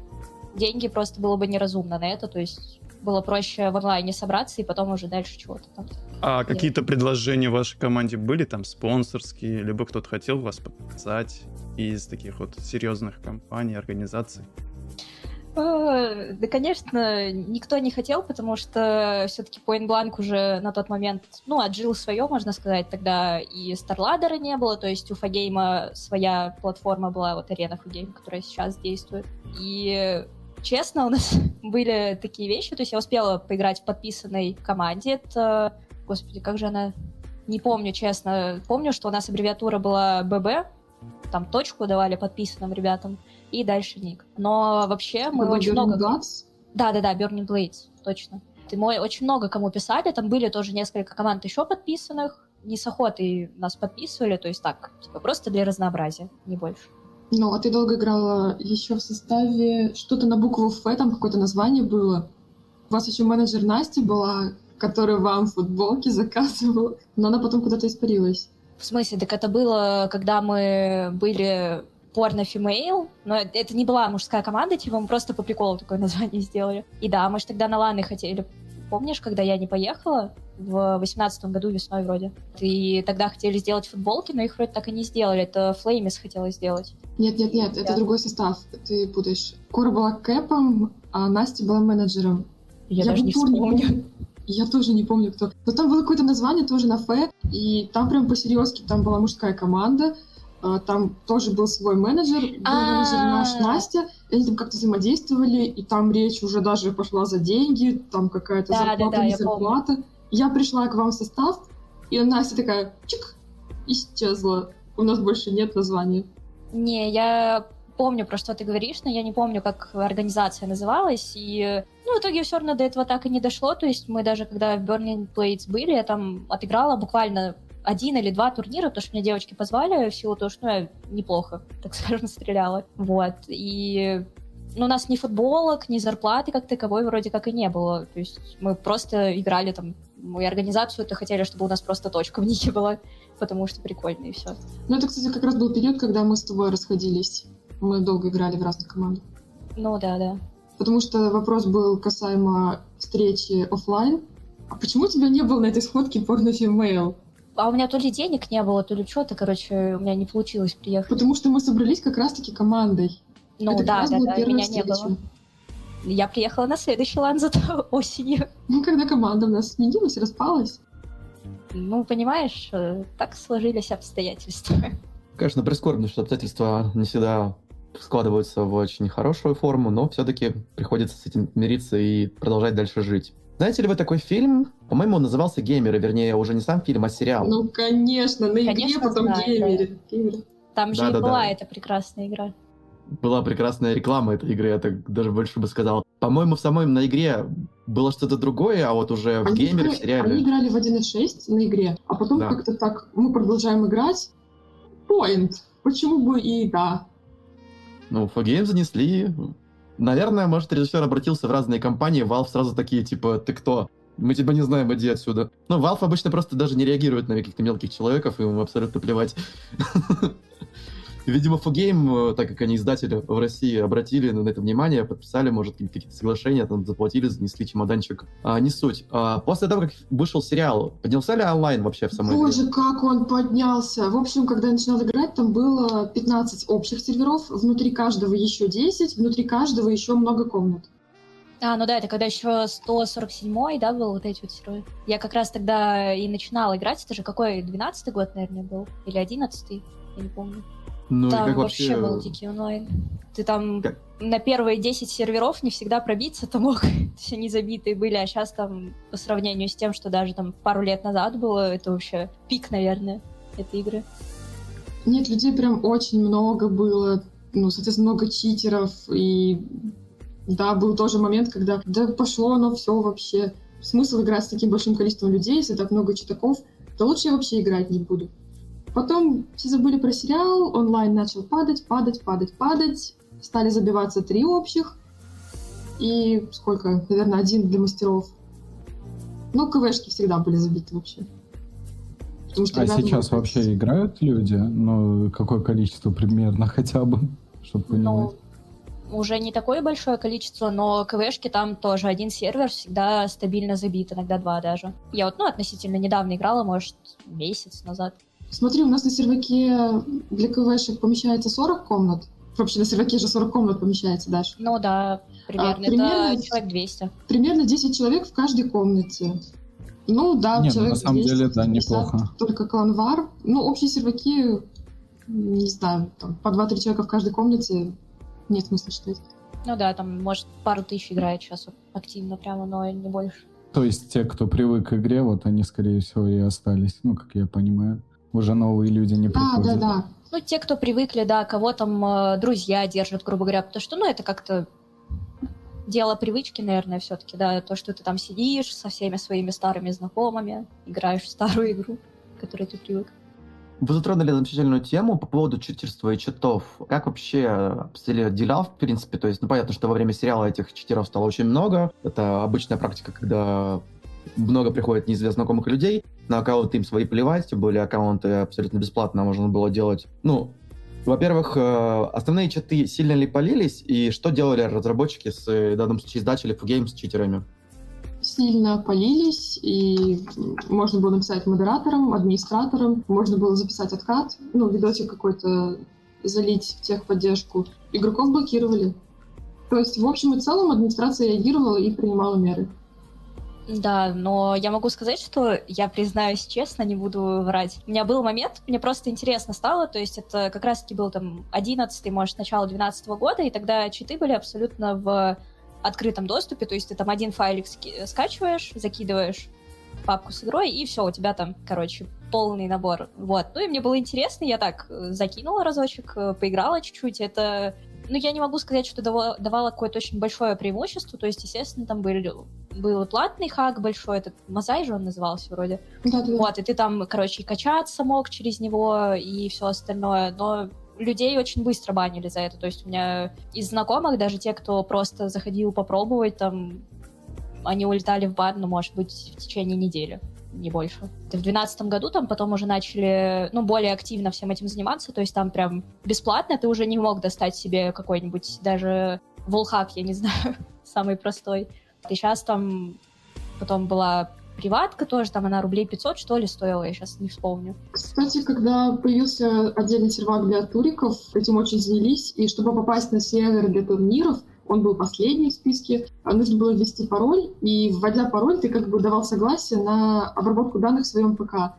деньги просто было бы неразумно на это, то есть было проще в онлайне собраться и потом уже дальше чего-то там. А какие-то предложения в вашей команде были там спонсорские, либо кто-то хотел вас подписать из таких вот серьезных компаний, организаций? Э, да, конечно, никто не хотел, потому что все-таки Point Blank уже на тот момент, ну, отжил свое, можно сказать, тогда и StarLadder не было, то есть у Фагейма своя платформа была, вот Arena Фагейм, которая сейчас действует. И честно, у нас [LAUGHS] были такие вещи. То есть я успела поиграть в подписанной команде. Это, господи, как же она... Не помню, честно. Помню, что у нас аббревиатура была ББ. Там точку давали подписанным ребятам. И дальше ник. Но вообще мы Это очень Burning много... Bloods? Да-да-да, Burning Blades, точно. И мы очень много кому писали. Там были тоже несколько команд еще подписанных. Не с охотой нас подписывали. То есть так, типа просто для разнообразия, не больше. Ну, а ты долго играла еще в составе что-то на букву Ф, там какое-то название было. У вас еще менеджер Настя была, которая вам футболки заказывала, но она потом куда-то испарилась. В смысле, так это было, когда мы были порно female, но это не была мужская команда, типа мы просто по приколу такое название сделали. И да, мы же тогда на ланы хотели. Помнишь, когда я не поехала? В восемнадцатом году весной вроде. И тогда хотели сделать футболки, но их вроде так и не сделали. Это Флеймис хотела сделать. Нет, нет, нет, это Да. другой состав. Ты путаешь. Кора была кэпом, а Настя была менеджером. Я, даже в не вспомню. помню. Я тоже не помню, кто. Но там было какое-то название тоже на Ф, и там прям по-серьезки, там была мужская команда, там тоже был свой менеджер, был А. менеджер наш Настя, и они там как-то взаимодействовали, и там речь уже даже пошла за деньги, там какая-то Да, да, зарплата, да, не я помню. зарплата. Я пришла к вам в состав, и Настя такая, чик, исчезла. У нас больше нет названия. Не, я помню, про что ты говоришь, но я не помню, как организация называлась. И, ну, в итоге все равно до этого так и не дошло. То есть мы даже, когда в Burning Plates были, я там отыграла буквально один или два турнира, потому что меня девочки позвали в силу того, что ну, я неплохо, так скажем, [LAUGHS] стреляла. Вот. И ну, у нас ни футболок, ни зарплаты как таковой вроде как и не было. То есть мы просто играли там, мы организацию-то хотели, чтобы у нас просто точка в нике [LAUGHS] была, потому что прикольно и все. Ну, это, кстати, как раз был период, когда мы с тобой расходились. Мы долго играли в разных командах. Ну да, да. Потому что вопрос был касаемо встречи оффлайн. А почему тебя не было на этой сходке порно female? А у меня то ли денег не было, то ли что-то, короче, у меня не получилось приехать. Потому что мы собрались как раз-таки командой. Ну Это да, да, да, меня не встреча. было. Я приехала на следующий лан зато [LAUGHS] осенью. Ну, когда команда у нас сменилась, распалась. Ну, понимаешь, э, так сложились обстоятельства. Конечно, прискорбно, что обстоятельства не всегда складываются в очень хорошую форму, но все-таки приходится с этим мириться и продолжать дальше жить. Знаете ли вы такой фильм? По-моему, он назывался «Геймеры», вернее, уже не сам фильм, а сериал. Ну, конечно, на игре, Конечно, потом знаю, геймере. Геймеры. Там же и Да-да-да. была эта прекрасная игра. Была прекрасная реклама этой игры, я так даже больше бы сказал. По-моему, в самой на игре было что-то другое, а вот уже в Они «Геймере», в играли- сериале... Они играли в 1.6 на игре, а потом Да. как-то так мы продолжаем играть. Point. Почему бы и да? Ну, Фогейм занесли. Наверное, может, режиссер обратился в разные компании, Valve сразу такие, типа, ты кто? Мы тебя не знаем, иди отсюда. Ну, Valve обычно просто даже не реагирует на каких-то мелких человеков, им абсолютно плевать. [LAUGHS] Видимо, Фогейм, э, так как они издатели в России, обратили на это внимание, подписали, может, какие-то соглашения, там, заплатили, занесли чемоданчик. А, не суть. А, после того, как вышел сериал, поднялся ли онлайн вообще в самой игре? Боже, как он поднялся! В общем, когда я начинала играть, там было 15 общих серверов, внутри каждого еще 10, внутри каждого еще много комнат. А, ну да, это когда еще 147-й, да, был вот эти вот серверы. Я как раз тогда и начинала играть. Это же какой, 12-й год, наверное, был? Или 11-й? Я не помню. Ну, и там как вообще... вообще... был дикий онлайн. Ты там Как? на первые 10 серверов не всегда пробиться ты мог. [LAUGHS] Все они забитые были, а сейчас там по сравнению с тем, что даже там пару лет назад было, это вообще пик, наверное. этой игры? Нет, людей прям очень много было. Ну, соответственно, много читеров. И да, был тоже момент, когда да пошло оно все вообще. Смысл играть с таким большим количеством людей, если так много читаков, то лучше я вообще играть не буду. Потом все забыли про сериал, онлайн начал падать, падать, падать, падать. Стали забиваться три общих. И сколько? Наверное, один для мастеров. Ну, КВшки всегда были забиты вообще. Потому что а сейчас было... вообще играют люди? Ну, какое количество примерно [LAUGHS] хотя бы, чтобы ну, понимать? Ну, уже не такое большое количество, но КВшки там тоже один сервер всегда стабильно забит, иногда два даже. Я вот, ну, относительно недавно играла, может, месяц назад. Смотри, у нас на серваке для КВшек помещается 40 комнат. Вообще на серваке же 40 комнат помещается, Даша. Ну да, примерно. А, примерно это человек 200. Примерно 10 человек в каждой комнате. Ну да, Не, ну, человек на самом 200, деле, да, неплохо. Только кланвар. Ну, общие серваки, не знаю, там, по 2-3 человека в каждой комнате нет смысла считать. Ну да, там, может, пару тысяч играет сейчас активно прямо, но не больше. То есть те, кто привык к игре, вот они, скорее всего, и остались, ну, как я понимаю уже новые люди не приходят. Да, да, да. Ну, те, кто привыкли, да, кого там э, друзья держат, грубо говоря, потому что, ну, это как-то дело привычки, наверное, все-таки, да, то, что ты там сидишь со всеми своими старыми знакомыми, играешь в старую игру, к которой ты привык. Вы затронули замечательную тему по поводу читерства и читов. Как вообще обстояли дела, в принципе? То есть, ну, понятно, что во время сериала этих читеров стало очень много. Это обычная практика, когда много приходит неизвестных знакомых людей, на аккаунты им свои плевать, более аккаунты абсолютно бесплатно можно было делать. Ну, во-первых, э, основные читы сильно ли полились, и что делали разработчики с, в данном случае, издатели Fugame с читерами? Сильно полились, и можно было написать модераторам, администраторам, можно было записать откат, ну, видосик какой-то залить в техподдержку. Игроков блокировали. То есть, в общем и целом, администрация реагировала и принимала меры. Да, но я могу сказать, что я признаюсь честно, не буду врать. У меня был момент, мне просто интересно стало, то есть это как раз-таки был там 11 может, начало 12 года, и тогда читы были абсолютно в открытом доступе, то есть ты там один файлик скачиваешь, закидываешь папку с игрой, и все, у тебя там, короче, полный набор. Вот. Ну и мне было интересно, я так э, закинула разочек, э, поиграла чуть-чуть. Это ну, я не могу сказать, что давало, давало какое-то очень большое преимущество. То есть, естественно, там были, был платный хак большой, этот Мозай же он назывался вроде. Да, да. Вот, и ты там, короче, и качаться мог через него, и все остальное. Но людей очень быстро банили за это. То есть у меня из знакомых, даже те, кто просто заходил попробовать, там, они улетали в бан, ну, может быть, в течение недели не больше. В 2012 году там потом уже начали, ну, более активно всем этим заниматься, то есть там прям бесплатно ты уже не мог достать себе какой-нибудь даже волхак, я не [LAUGHS] знаю, самый простой. И сейчас там потом была приватка тоже, там она рублей 500, что ли, стоила, я сейчас не вспомню. Кстати, когда появился отдельный сервак для туриков, этим очень занялись, и чтобы попасть на сервер для турниров, он был последний в списке, а нужно было ввести пароль, и вводя пароль, ты как бы давал согласие на обработку данных в своем ПК.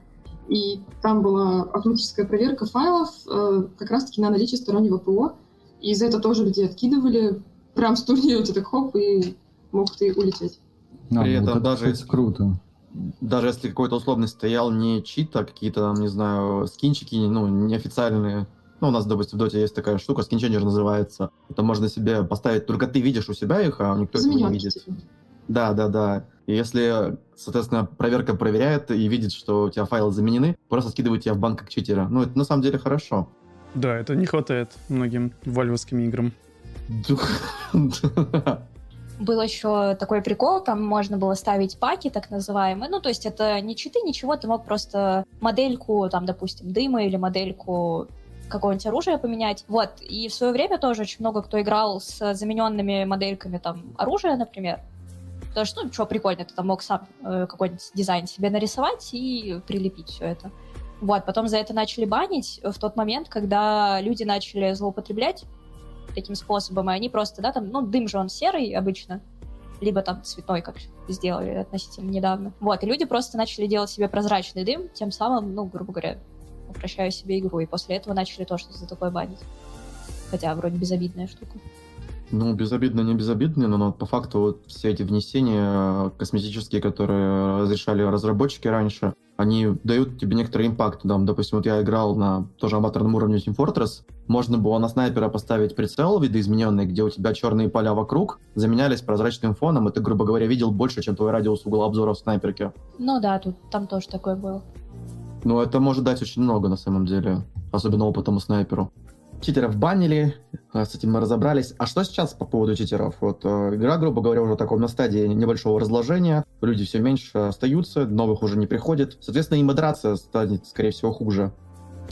И там была автоматическая проверка файлов э, как раз-таки на наличие стороннего ПО, и за это тоже людей откидывали, прям с турнира ты так хоп, и мог ты улететь. А, При ну, этом даже если, круто. Даже если какой-то условный стоял не чит, а какие-то там, не знаю, скинчики, ну, неофициальные, ну, у нас, допустим, в Доте есть такая штука, скинченджер называется. Это можно себе поставить, только ты видишь у себя их, а никто этого не видит. Да, да, да. И если, соответственно, проверка проверяет и видит, что у тебя файлы заменены, просто скидывает тебя в банк как читера. Ну, это на самом деле хорошо. Да, это не хватает многим вальвовским играм. [LAUGHS] Был еще такой прикол, там можно было ставить паки, так называемые. Ну, то есть это не читы, ничего, ты мог просто модельку, там, допустим, дыма или модельку какое-нибудь оружие поменять. Вот. И в свое время тоже очень много кто играл с замененными модельками там оружия, например. Потому что, ну, что прикольно, ты там мог сам э, какой-нибудь дизайн себе нарисовать и прилепить все это. Вот, потом за это начали банить в тот момент, когда люди начали злоупотреблять таким способом, и они просто, да, там, ну, дым же он серый обычно, либо там цветной, как сделали относительно недавно. Вот, и люди просто начали делать себе прозрачный дым, тем самым, ну, грубо говоря, упрощаю себе игру. И после этого начали то, что за такое банить. Хотя вроде безобидная штука. Ну, безобидно, не безобидно, но, но по факту вот все эти внесения косметические, которые разрешали разработчики раньше, они дают тебе некоторый импакт. Там, допустим, вот я играл на тоже аматорном уровне Team Fortress, можно было на снайпера поставить прицел видоизмененный, где у тебя черные поля вокруг заменялись прозрачным фоном, и ты, грубо говоря, видел больше, чем твой радиус угла обзора в снайперке. Ну да, тут там тоже такое было. Ну, это может дать очень много, на самом деле, особенно опытному снайперу. Читеров банили, а, с этим мы разобрались. А что сейчас по поводу читеров? Вот э, игра, грубо говоря, уже таком на стадии небольшого разложения. Люди все меньше остаются, новых уже не приходит. Соответственно, и модерация станет, скорее всего, хуже.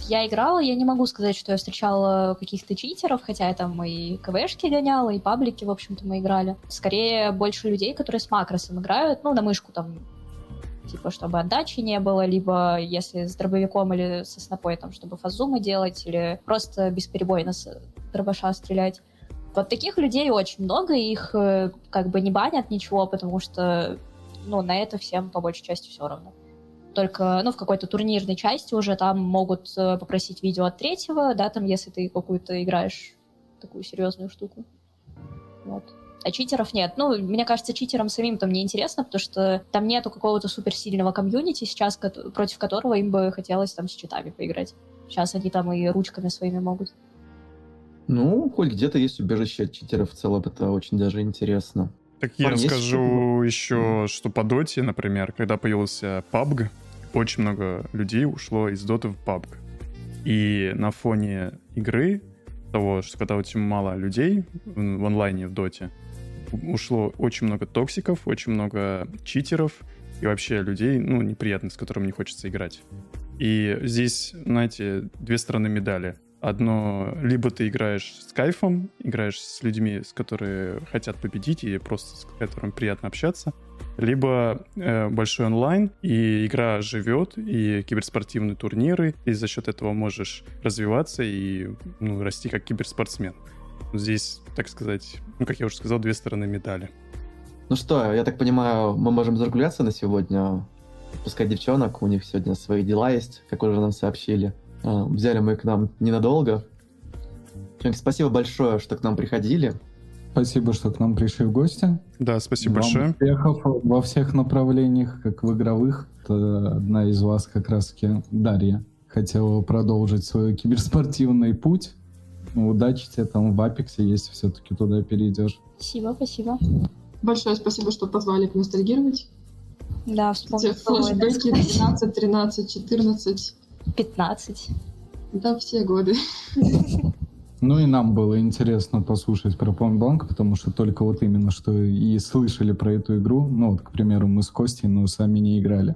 Я играла, я не могу сказать, что я встречала каких-то читеров, хотя я там и КВшки гоняла, и паблики, в общем-то, мы играли. Скорее, больше людей, которые с макросом играют, ну, на мышку там типа, чтобы отдачи не было, либо если с дробовиком или со снопой, там, чтобы фазумы делать, или просто бесперебойно с дробаша стрелять. Вот таких людей очень много, их э, как бы не банят ничего, потому что, ну, на это всем по большей части все равно. Только, ну, в какой-то турнирной части уже там могут э, попросить видео от третьего, да, там, если ты какую-то играешь такую серьезную штуку. Вот а читеров нет. Ну, мне кажется, читерам самим там неинтересно, потому что там нету какого-то суперсильного комьюнити сейчас, против которого им бы хотелось там с читами поиграть. Сейчас они там и ручками своими могут. Ну, хоть где-то есть убежище от читеров в целом, это очень даже интересно. Так я Парни, расскажу еще, что по доте, например, когда появился PUBG, очень много людей ушло из доты в PUBG. И на фоне игры, того, что когда очень мало людей в онлайне в доте, ушло очень много токсиков, очень много читеров и вообще людей, ну, неприятных, с которыми не хочется играть. И здесь, знаете, две стороны медали. Одно, либо ты играешь с кайфом, играешь с людьми, с которые хотят победить и просто с которыми приятно общаться, либо э, большой онлайн, и игра живет, и киберспортивные турниры, и за счет этого можешь развиваться и ну, расти как киберспортсмен. Здесь, так сказать, ну, как я уже сказал, две стороны медали. Ну что, я так понимаю, мы можем закругляться на сегодня. Пускай девчонок, у них сегодня свои дела есть, как уже нам сообщили. А, взяли мы к нам ненадолго. Девчонки, спасибо большое, что к нам приходили. Спасибо, что к нам пришли в гости. Да, спасибо Вам большое. успехов во всех направлениях, как в игровых. Это одна из вас как раз-таки, Дарья, хотела продолжить свой киберспортивный путь. Удачи тебе там в Апексе, если все-таки туда перейдешь. Спасибо, спасибо. Большое спасибо, что позвали поностальгировать. Да, вспомнил. Флэшбэки 12, 13, 14. 15. Да, все годы. [LAUGHS] Ну и нам было интересно послушать про Point потому что только вот именно что и слышали про эту игру. Ну вот, к примеру, мы с Костей, но сами не играли.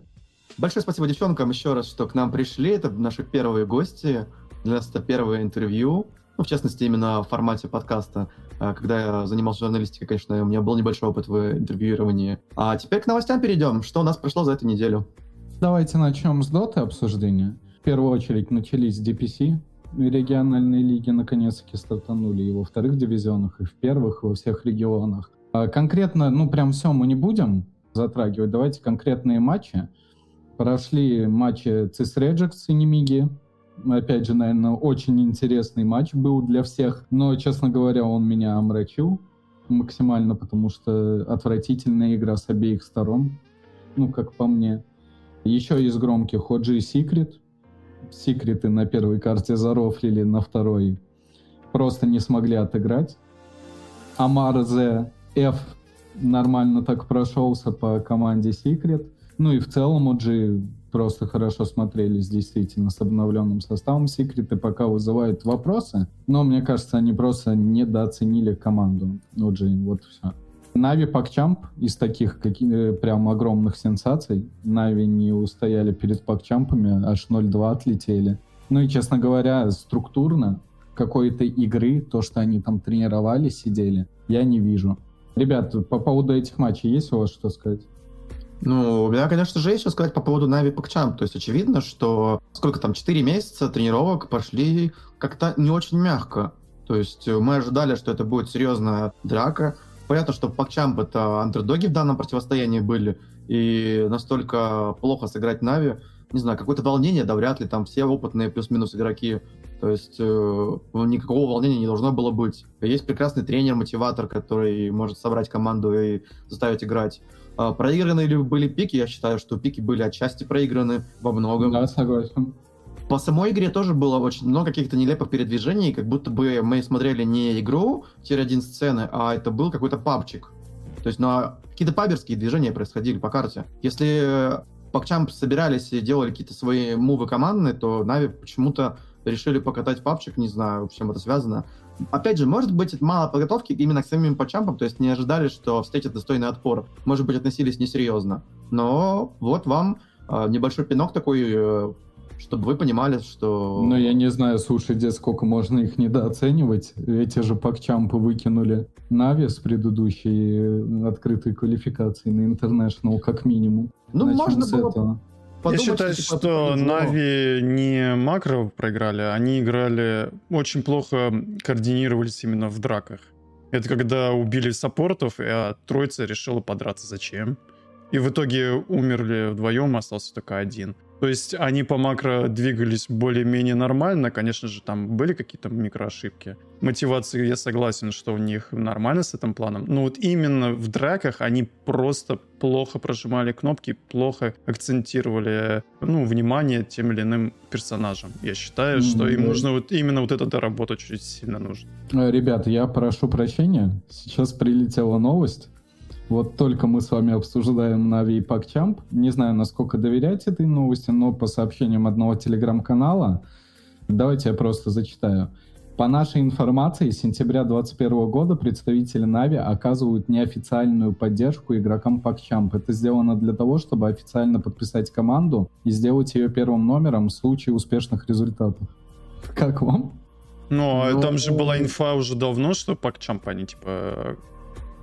Большое спасибо девчонкам еще раз, что к нам пришли. Это наши первые гости. Для нас это первое интервью ну, в частности, именно в формате подкаста. А, когда я занимался журналистикой, конечно, у меня был небольшой опыт в интервьюировании. А теперь к новостям перейдем. Что у нас прошло за эту неделю? Давайте начнем с доты обсуждения. В первую очередь начались DPC, региональные лиги наконец-таки стартанули и во вторых дивизионах, и в первых, и во всех регионах. А конкретно, ну прям все мы не будем затрагивать, давайте конкретные матчи. Прошли матчи CIS Regex и Немиги, Опять же, наверное, очень интересный матч был для всех, но, честно говоря, он меня омрачил максимально, потому что отвратительная игра с обеих сторон, ну, как по мне. Еще из громких OG Secret. Секреты на первой карте зарофлили, на второй просто не смогли отыграть. Амар Z F нормально так прошелся по команде Secret. Ну и в целом OG просто хорошо смотрелись действительно с обновленным составом. Секреты пока вызывают вопросы, но мне кажется, они просто недооценили команду OG. Вот все. Нави Пакчамп из таких каких, прям огромных сенсаций. Нави не устояли перед Пакчампами, аж 0-2 отлетели. Ну и, честно говоря, структурно какой-то игры, то, что они там тренировали, сидели, я не вижу. Ребят, по поводу этих матчей есть у вас что сказать? Ну, у меня, конечно же, есть что сказать по поводу Нави Пакчам. То есть очевидно, что сколько там, 4 месяца тренировок пошли как-то не очень мягко. То есть мы ожидали, что это будет серьезная драка. Понятно, что Пакчамп это андердоги в данном противостоянии были, и настолько плохо сыграть Нави, не знаю, какое-то волнение, да, вряд ли, там все опытные плюс-минус игроки, то есть э, никакого волнения не должно было быть. Есть прекрасный тренер-мотиватор, который может собрать команду и заставить играть. А, проиграны ли были пики? Я считаю, что пики были отчасти проиграны во многом. Да, согласен. По самой игре тоже было очень много каких-то нелепых передвижений, как будто бы мы смотрели не игру тир-1 сцены, а это был какой-то пабчик. То есть, ну, какие-то паберские движения происходили по карте. Если Пакчамп собирались и делали какие-то свои мувы командные, то Нави почему-то решили покатать папчик, не знаю, с чем это связано. Опять же, может быть, мало подготовки именно к самим пачампам, то есть не ожидали, что встретят достойный отпор. Может быть, относились несерьезно. Но вот вам э, небольшой пинок такой, э, чтобы вы понимали, что... Ну, я не знаю, слушай, где сколько можно их недооценивать. Эти же пакчампы выкинули Нави с предыдущей э, открытой квалификации на International как минимум. Ну, Начнем можно было этого. Подумать, Я считаю, типа, что. Нави не макро проиграли, они играли очень плохо координировались именно в драках. Это когда убили саппортов, а троица решила подраться зачем. И в итоге умерли вдвоем, остался только один. То есть они по макро двигались более-менее нормально. Конечно же, там были какие-то микроошибки. Мотивации я согласен, что у них нормально с этим планом. Но вот именно в драках они просто плохо прожимали кнопки, плохо акцентировали ну, внимание тем или иным персонажам. Я считаю, что им нужно вот именно вот это доработать чуть сильно нужно. Ребят, я прошу прощения. Сейчас прилетела новость. Вот только мы с вами обсуждаем Нави и Пакчамп. Не знаю, насколько доверять этой новости, но по сообщениям одного телеграм-канала, давайте я просто зачитаю. По нашей информации, с сентября 2021 года представители Нави оказывают неофициальную поддержку игрокам Пакчамп. Это сделано для того, чтобы официально подписать команду и сделать ее первым номером в случае успешных результатов. Как вам? Но Ну, там же была инфа уже давно, что пакчамп они типа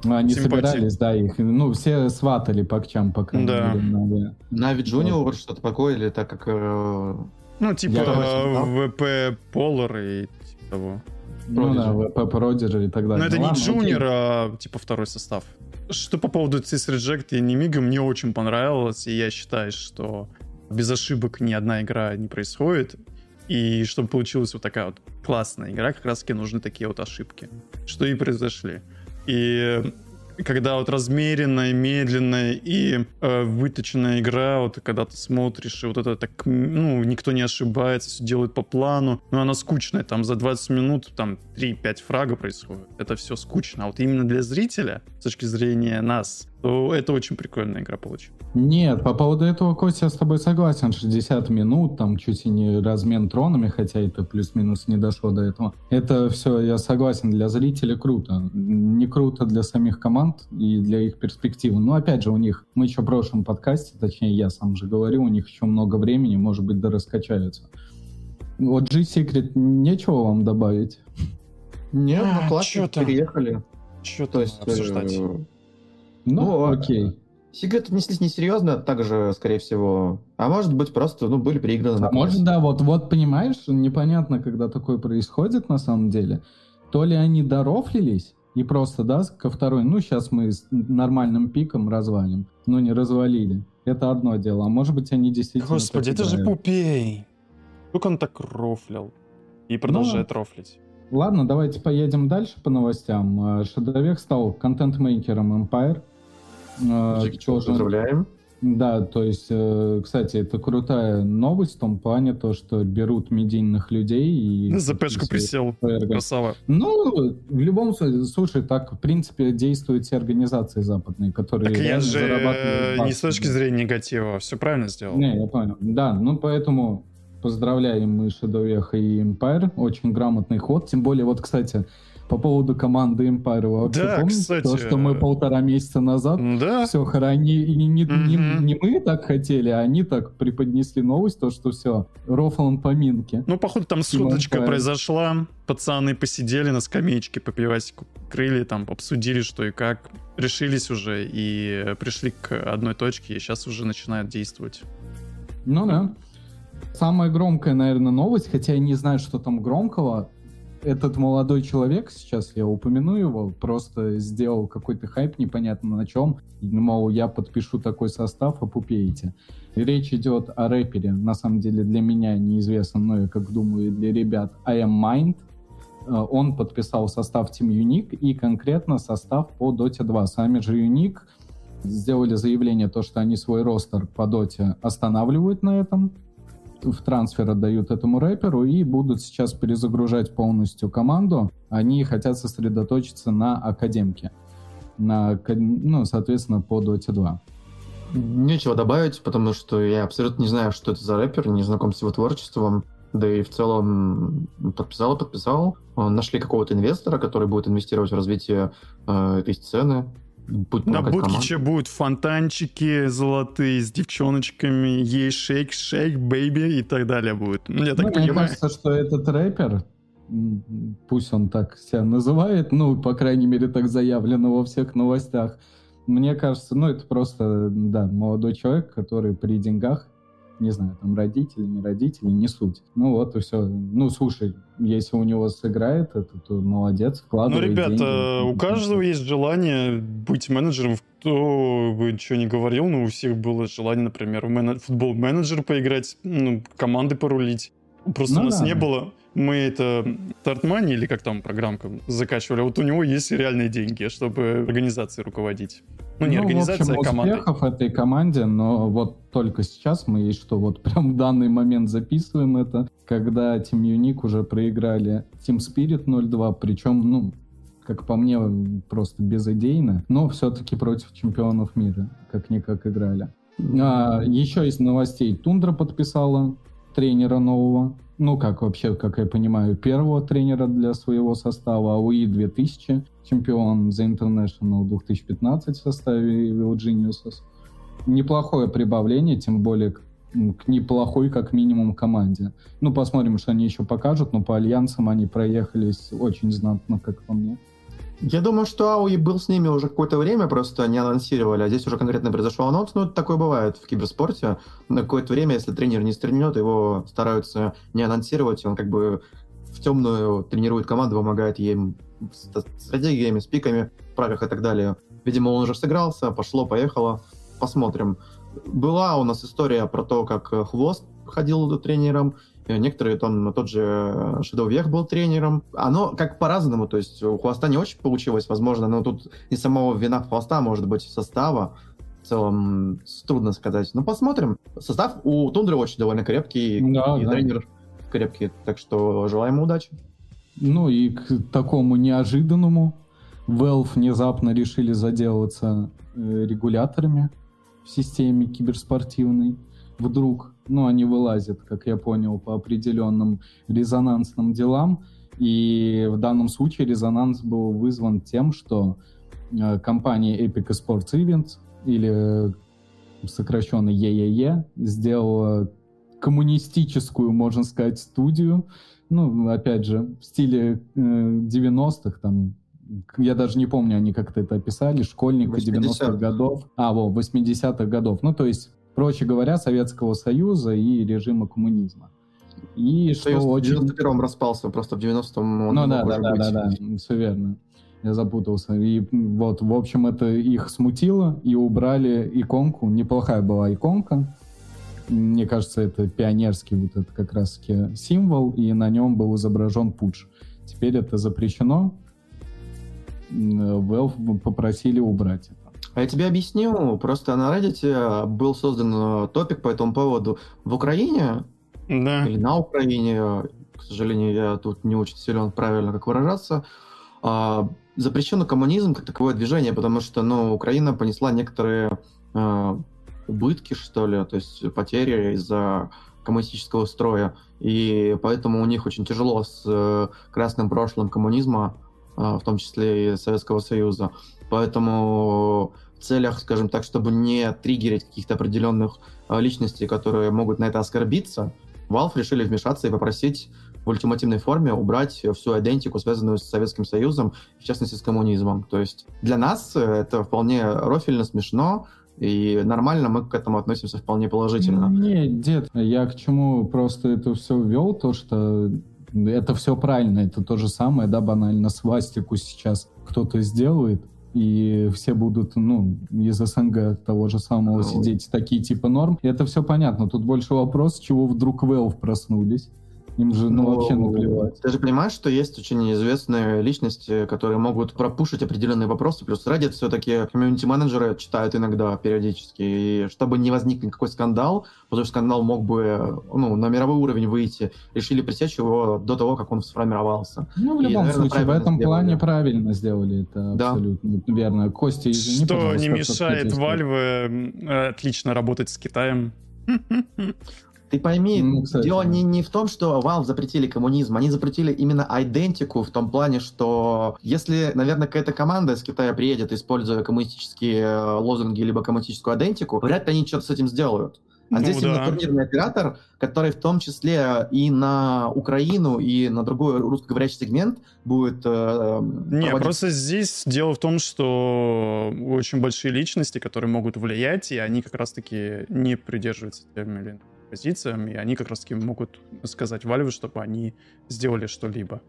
Ну, Они Симпатии. собирались, да, их, ну, все сватали по крайней Да. мере, Нави. Джуниор, что-то такое, или так как... э, Ну, типа ВП Полар и типа того. Ну да. ВП Продиджер и так далее. Но это Ну не джуниор, а типа второй состав. Что по поводу Cis Reject и Немига мне очень понравилось, и я считаю, что без ошибок ни одна игра не происходит. И чтобы получилась вот такая вот классная игра, как раз таки нужны такие вот ошибки. Что и произошли. И когда вот размеренная, медленная и э, выточенная игра, вот когда ты смотришь, и вот это так, ну, никто не ошибается, все делают по плану, но она скучная, там за 20 минут там 3-5 фрага происходит, это все скучно, а вот именно для зрителя, с точки зрения нас, то это очень прикольная игра получилась. Нет, по поводу этого, Костя, я с тобой согласен. 60 минут, там чуть и не размен тронами, хотя это плюс-минус не дошло до этого. Это все, я согласен, для зрителей круто. Не круто для самих команд и для их перспективы. Но опять же, у них, мы еще в прошлом подкасте, точнее, я сам же говорил, у них еще много времени, может быть, да раскачаются. Вот G-Secret, нечего вам добавить? Нет, А, ну классно, переехали. Что То есть... обсуждать? э, Ну, Ну, окей. Секреты отнеслись несерьезно, также, скорее всего. А может быть, просто, ну, были переиграны на А может, да, вот, вот понимаешь, непонятно, когда такое происходит на самом деле. То ли они дорофлились, и просто, да, ко второй, ну, сейчас мы с нормальным пиком развалим. Ну, не развалили. Это одно дело. А может быть, они действительно... Господи, это же. Пупей. Сколько он так рофлил? И продолжает рофлить. Ладно, давайте поедем дальше по новостям. Э, Шедовек стал контент-мейкером Empire. Э, Джеки тоже- поздравляем. Да, то есть, э, кстати, это крутая новость в том плане, то, что берут медийных людей и... За пешку присел. Красава. Ну, в любом случае, слушай, так, в принципе, действуют все организации западные, которые Так я же зарабатывают э, не с точки зрения негатива, все правильно сделал. Не, я понял. Да, ну поэтому поздравляем мы Шедовеха и Empire. Очень грамотный ход. Тем более, вот, кстати, по поводу команды Empire, вы вообще Да, помните кстати, то, что мы э, полтора месяца назад Да? все хорони... И не, не- не- Мгм. не мы так хотели, а они так преподнесли новость, то, что все, рофлом поминки. Ну, походу, там сходочка произошла. Пацаны посидели на скамеечке, по пивасику крыли, там обсудили, что и как. Решились уже и пришли к одной точке, и сейчас уже начинают действовать. Ну да. Самая громкая, наверное, новость, хотя я не знаю, что там громкого. Этот молодой человек, сейчас я упомяну его, просто сделал какой-то хайп непонятно на чем. Мол, я подпишу такой состав, опупеете. И речь идет о рэпере, на самом деле для меня неизвестно, но я как думаю, для ребят, I am Mind. Э, Он подписал состав Team Unique и конкретно состав по Dota 2. Сами же Unique сделали заявление, то, что они свой ростер по доте останавливают на этом, в трансфер отдают этому рэперу и будут сейчас перезагружать полностью команду. Они хотят сосредоточиться на академке, на, ну, соответственно, по Dota 2. Нечего добавить, потому что я абсолютно не знаю, что это за рэпер, не знаком с его творчеством. Да и в целом подписал и подписал. Нашли какого-то инвестора, который будет инвестировать в развитие э, этой сцены. Будет На Буткиче будут фонтанчики золотые с девчоночками, ей шейк, шейк, бэйби и так далее будет. Ну, я так ну, понимаю. Мне кажется, что этот рэпер, пусть он так себя называет, ну, по крайней мере, так заявлено во всех новостях, мне кажется, ну, это просто, да, молодой человек, который при деньгах не знаю, там родители, не родители, не суть. Ну вот и все. Ну, слушай, если у него сыграет это, то молодец, вкладывай Ну, ребята, деньги. у каждого есть желание быть менеджером, кто бы что ни говорил, но у всех было желание, например, в мен... футбол-менеджер поиграть, ну, команды порулить. Просто ну, у нас да. не было мы это Тартмани или как там программка закачивали, вот у него есть реальные деньги, чтобы организацией руководить. Ну, не ну, организация, в общем, а команда. успехов этой команде, но вот только сейчас мы есть что вот прям в данный момент записываем это, когда Team Unique уже проиграли Team Spirit 0-2, причем, ну, как по мне, просто безыдейно, но все-таки против чемпионов мира, как-никак играли. А, еще из новостей. Тундра подписала тренера нового. Ну, как вообще, как я понимаю, первого тренера для своего состава. АУИ 2000, чемпион The International 2015 в составе Geniuses. Неплохое прибавление, тем более к, к неплохой, как минимум, команде. Ну, посмотрим, что они еще покажут, но по альянсам они проехались очень знатно, как по мне. Я думаю, что Ауи был с ними уже какое-то время, просто не анонсировали, а здесь уже конкретно произошел анонс. Ну, такое бывает в киберспорте. На какое-то время, если тренер не стрельнет, его стараются не анонсировать, он как бы в темную тренирует команду, помогает ей с стратегиями, с пиками, правях и так далее. Видимо, он уже сыгрался, пошло, поехало. Посмотрим. Была у нас история про то, как Хвост ходил тренером, некоторые, там, тот же э, Shadow Вех был тренером. Оно как по-разному, то есть у Хвоста не очень получилось, возможно, но тут не самого вина Хвоста, может быть, состава. В целом, трудно сказать. Но посмотрим. Состав у Тундры очень довольно крепкий, да, и да. тренер крепкий, так что желаем ему удачи. Ну и к такому неожиданному Valve внезапно решили заделаться э, регуляторами в системе киберспортивной. Вдруг ну, они вылазят, как я понял, по определенным резонансным делам. И в данном случае резонанс был вызван тем, что э, компания Epic Sports Events, или э, сокращенно ЕЕЕ, сделала коммунистическую, можно сказать, студию, ну, опять же, в стиле э, 90-х, там, я даже не помню, они как-то это описали, школьника 90-х годов, а, вот, 80-х годов, ну, то есть проще говоря, Советского Союза и режима коммунизма. И Союз что очень... в 91-м распался, просто в 90-м он Ну да, да, да, да, да, все верно. Я запутался. И вот, в общем, это их смутило, и убрали иконку. Неплохая была иконка. Мне кажется, это пионерский вот это как раз-таки символ, и на нем был изображен путч. Теперь это запрещено. Valve попросили убрать это. А я тебе объясню. Просто на Reddit был создан э, топик по этому поводу. В Украине да. или на Украине, к сожалению, я тут не очень силен правильно, как выражаться, а, запрещен коммунизм как таковое движение, потому что ну, Украина понесла некоторые э, убытки, что ли, то есть потери из-за коммунистического строя. И поэтому у них очень тяжело с э, красным прошлым коммунизма, в том числе и Советского Союза. Поэтому в целях, скажем так, чтобы не триггерить каких-то определенных э, личностей, которые могут на это оскорбиться, Valve решили вмешаться и попросить в ультимативной форме убрать всю идентику, связанную с Советским Союзом, в частности, с коммунизмом. То есть для нас это вполне рофильно, смешно, и нормально мы к этому относимся вполне положительно. Не, дед, я к чему просто это все ввел, то что это все правильно, это то же самое, да, банально, свастику сейчас кто-то сделает, и все будут, ну, из СНГ того же самого Ой. сидеть, такие типа норм. И это все понятно. Тут больше вопрос, чего вдруг Valve проснулись. Им же, ну, Ну, вообще наплевать. Ты же понимаешь, что есть очень известные личности, которые могут пропушить определенные вопросы, плюс Reddit все-таки комьюнити-менеджеры читают иногда периодически, и чтобы не возник никакой скандал, потому что скандал мог бы ну, на мировой уровень выйти, решили пресечь его до того, как он сформировался. Ну, в И, любом наверное, случае, в этом сделали. плане правильно сделали это Да. абсолютно верно. Костя, извини, Что не мешает. Valve отлично работать с Китаем. [LAUGHS] Ты пойми, Ну, кстати, дело да. не, не в том, что Valve запретили коммунизм, они запретили именно идентику в том плане, что если, наверное, какая-то команда из Китая приедет, используя коммунистические э, лозунги либо коммунистическую идентику, вряд ли они что-то с этим сделают. А Ну здесь именно да. турнирный оператор, который в том числе и на Украину, и на другой русскоговорящий сегмент будет э, Не, проводить- просто здесь дело в том, что очень большие личности, которые могут влиять, и они как раз-таки не придерживаются иным позициям, и они как раз-таки могут сказать Valve, чтобы они сделали что-либо.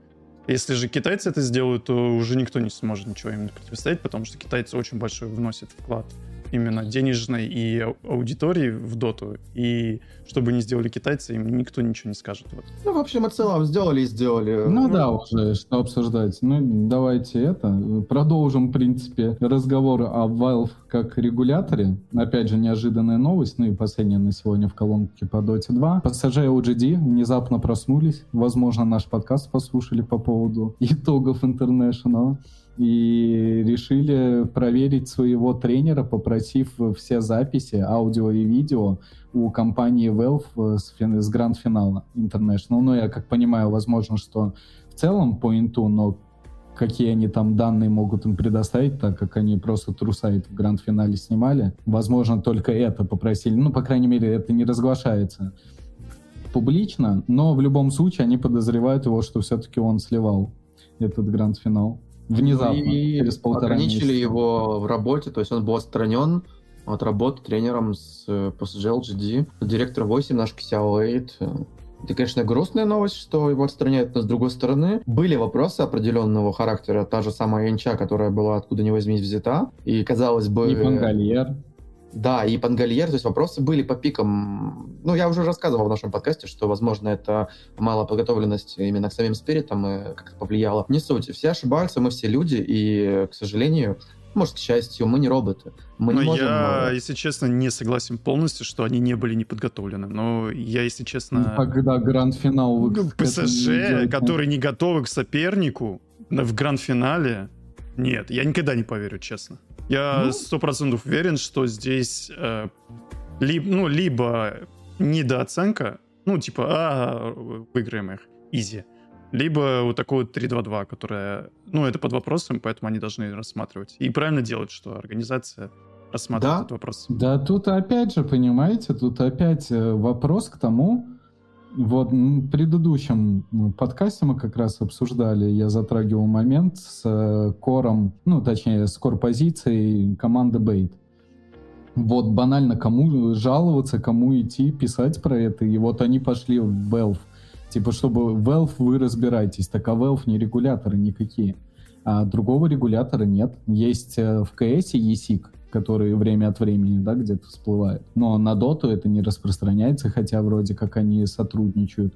Если же китайцы это сделают, то уже никто не сможет ничего им противостоять, потому что китайцы очень большой вносят вклад именно денежной и ау- аудитории в доту, и что бы ни сделали китайцы, им никто ничего не скажет. Вот. Ну, в общем и целом, сделали и сделали. Ну да, уже что обсуждать. Ну, давайте это. Продолжим, в принципе, разговор о Valve как регуляторе. Опять же, неожиданная новость, ну и последняя на сегодня в колонке по Dota 2. Пассажиры OGD внезапно проснулись. Возможно, наш подкаст послушали по поводу [LAUGHS] итогов International. И решили проверить своего тренера, попросив все записи, аудио и видео у компании Valve фин- с гранд-финала International. Ну, я как понимаю, возможно, что в целом по инту, но какие они там данные могут им предоставить, так как они просто трусайт в гранд-финале снимали. Возможно, только это попросили. Ну, по крайней мере, это не разглашается публично, но в любом случае они подозревают его, что все-таки он сливал этот гранд-финал. Внезапно, и через полтора ограничили месяца. его в работе, то есть он был отстранен от работы тренером с э, PSG LGD. Директор 8 наш Ксяо Эйт. Это, конечно, грустная новость, что его отстраняют, но с другой стороны, были вопросы определенного характера. Та же самая Янча, которая была откуда ни возьмись взята. И, казалось бы... И Пангальер. Да, и Пангальер, то есть вопросы были по пикам. Ну, я уже рассказывал в нашем подкасте, что, возможно, это мало подготовленность именно к самим спиритам и как-то повлияло. Не суть. Все ошибаются, мы все люди, и, к сожалению, может, к счастью, мы не роботы. Мы Но не можем... я, э, если честно, не согласен полностью, что они не были неподготовлены. Но я, если честно... Когда гранд-финал Ну, этому ПСЖ, идете. которые не готовы к сопернику в гранд-финале, нет, я никогда не поверю, честно. Я Ну. сто процентов уверен, что здесь э, ли- ну, либо недооценка, ну, типа, а, выиграем их, изи, либо вот такое вот 3-2-2, которое, ну, это под вопросом, поэтому они должны рассматривать. И правильно делать, что организация рассматривает Да. этот вопрос. Да, тут опять же, понимаете, тут опять э, вопрос к тому, вот в предыдущем подкасте мы как раз обсуждали, я затрагивал момент с э, кором, ну, точнее, с кор-позицией команды Бейт. Вот банально кому жаловаться, кому идти, писать про это, и вот они пошли в Valve. Типа, чтобы Valve вы разбирайтесь, так а Valve не регуляторы никакие. А другого регулятора нет. Есть э, в CS ESIC, который время от времени, да, где-то всплывает. Но на доту это не распространяется, хотя вроде как они сотрудничают.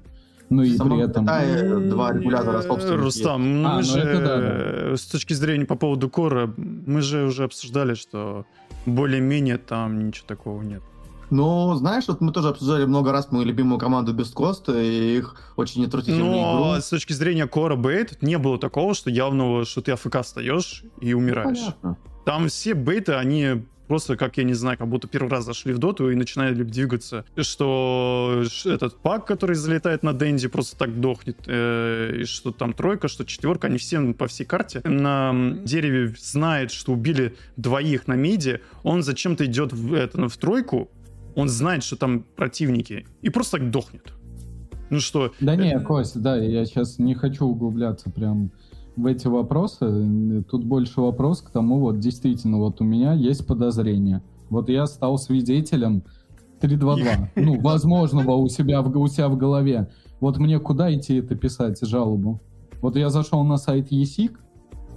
Ну и при этом... Китае два регулятора собственных есть. Рустам, ну А, мы ну же да, э, с точки зрения по поводу кора, мы же уже обсуждали, что более-менее там ничего такого нет. Ну, знаешь, вот мы тоже обсуждали много раз мою любимую команду без Коста и их очень отвратительную Но игру. с точки зрения кора бейт не было такого, что явного, что ты АФК встаешь и умираешь. Понятно. Там все бейты, они просто, как я не знаю, как будто первый раз зашли в доту и начинали двигаться. Что этот пак, который залетает на Дэнди, просто так дохнет. э, и что там тройка, что четверка, они все по всей карте на дереве знает, что убили двоих на миде. Он зачем-то идет в, это, в тройку, он знает, что там противники, и просто так дохнет. Ну что, Да не, э, Кость, да, я сейчас не хочу углубляться прям в эти вопросы. Тут больше вопрос к тому, вот действительно, вот у меня есть подозрение. Вот я стал свидетелем 3-2-2, [LAUGHS] ну, возможного у себя, в, у себя в голове. Вот мне куда идти это писать, жалобу? Вот я зашел на сайт ESIC,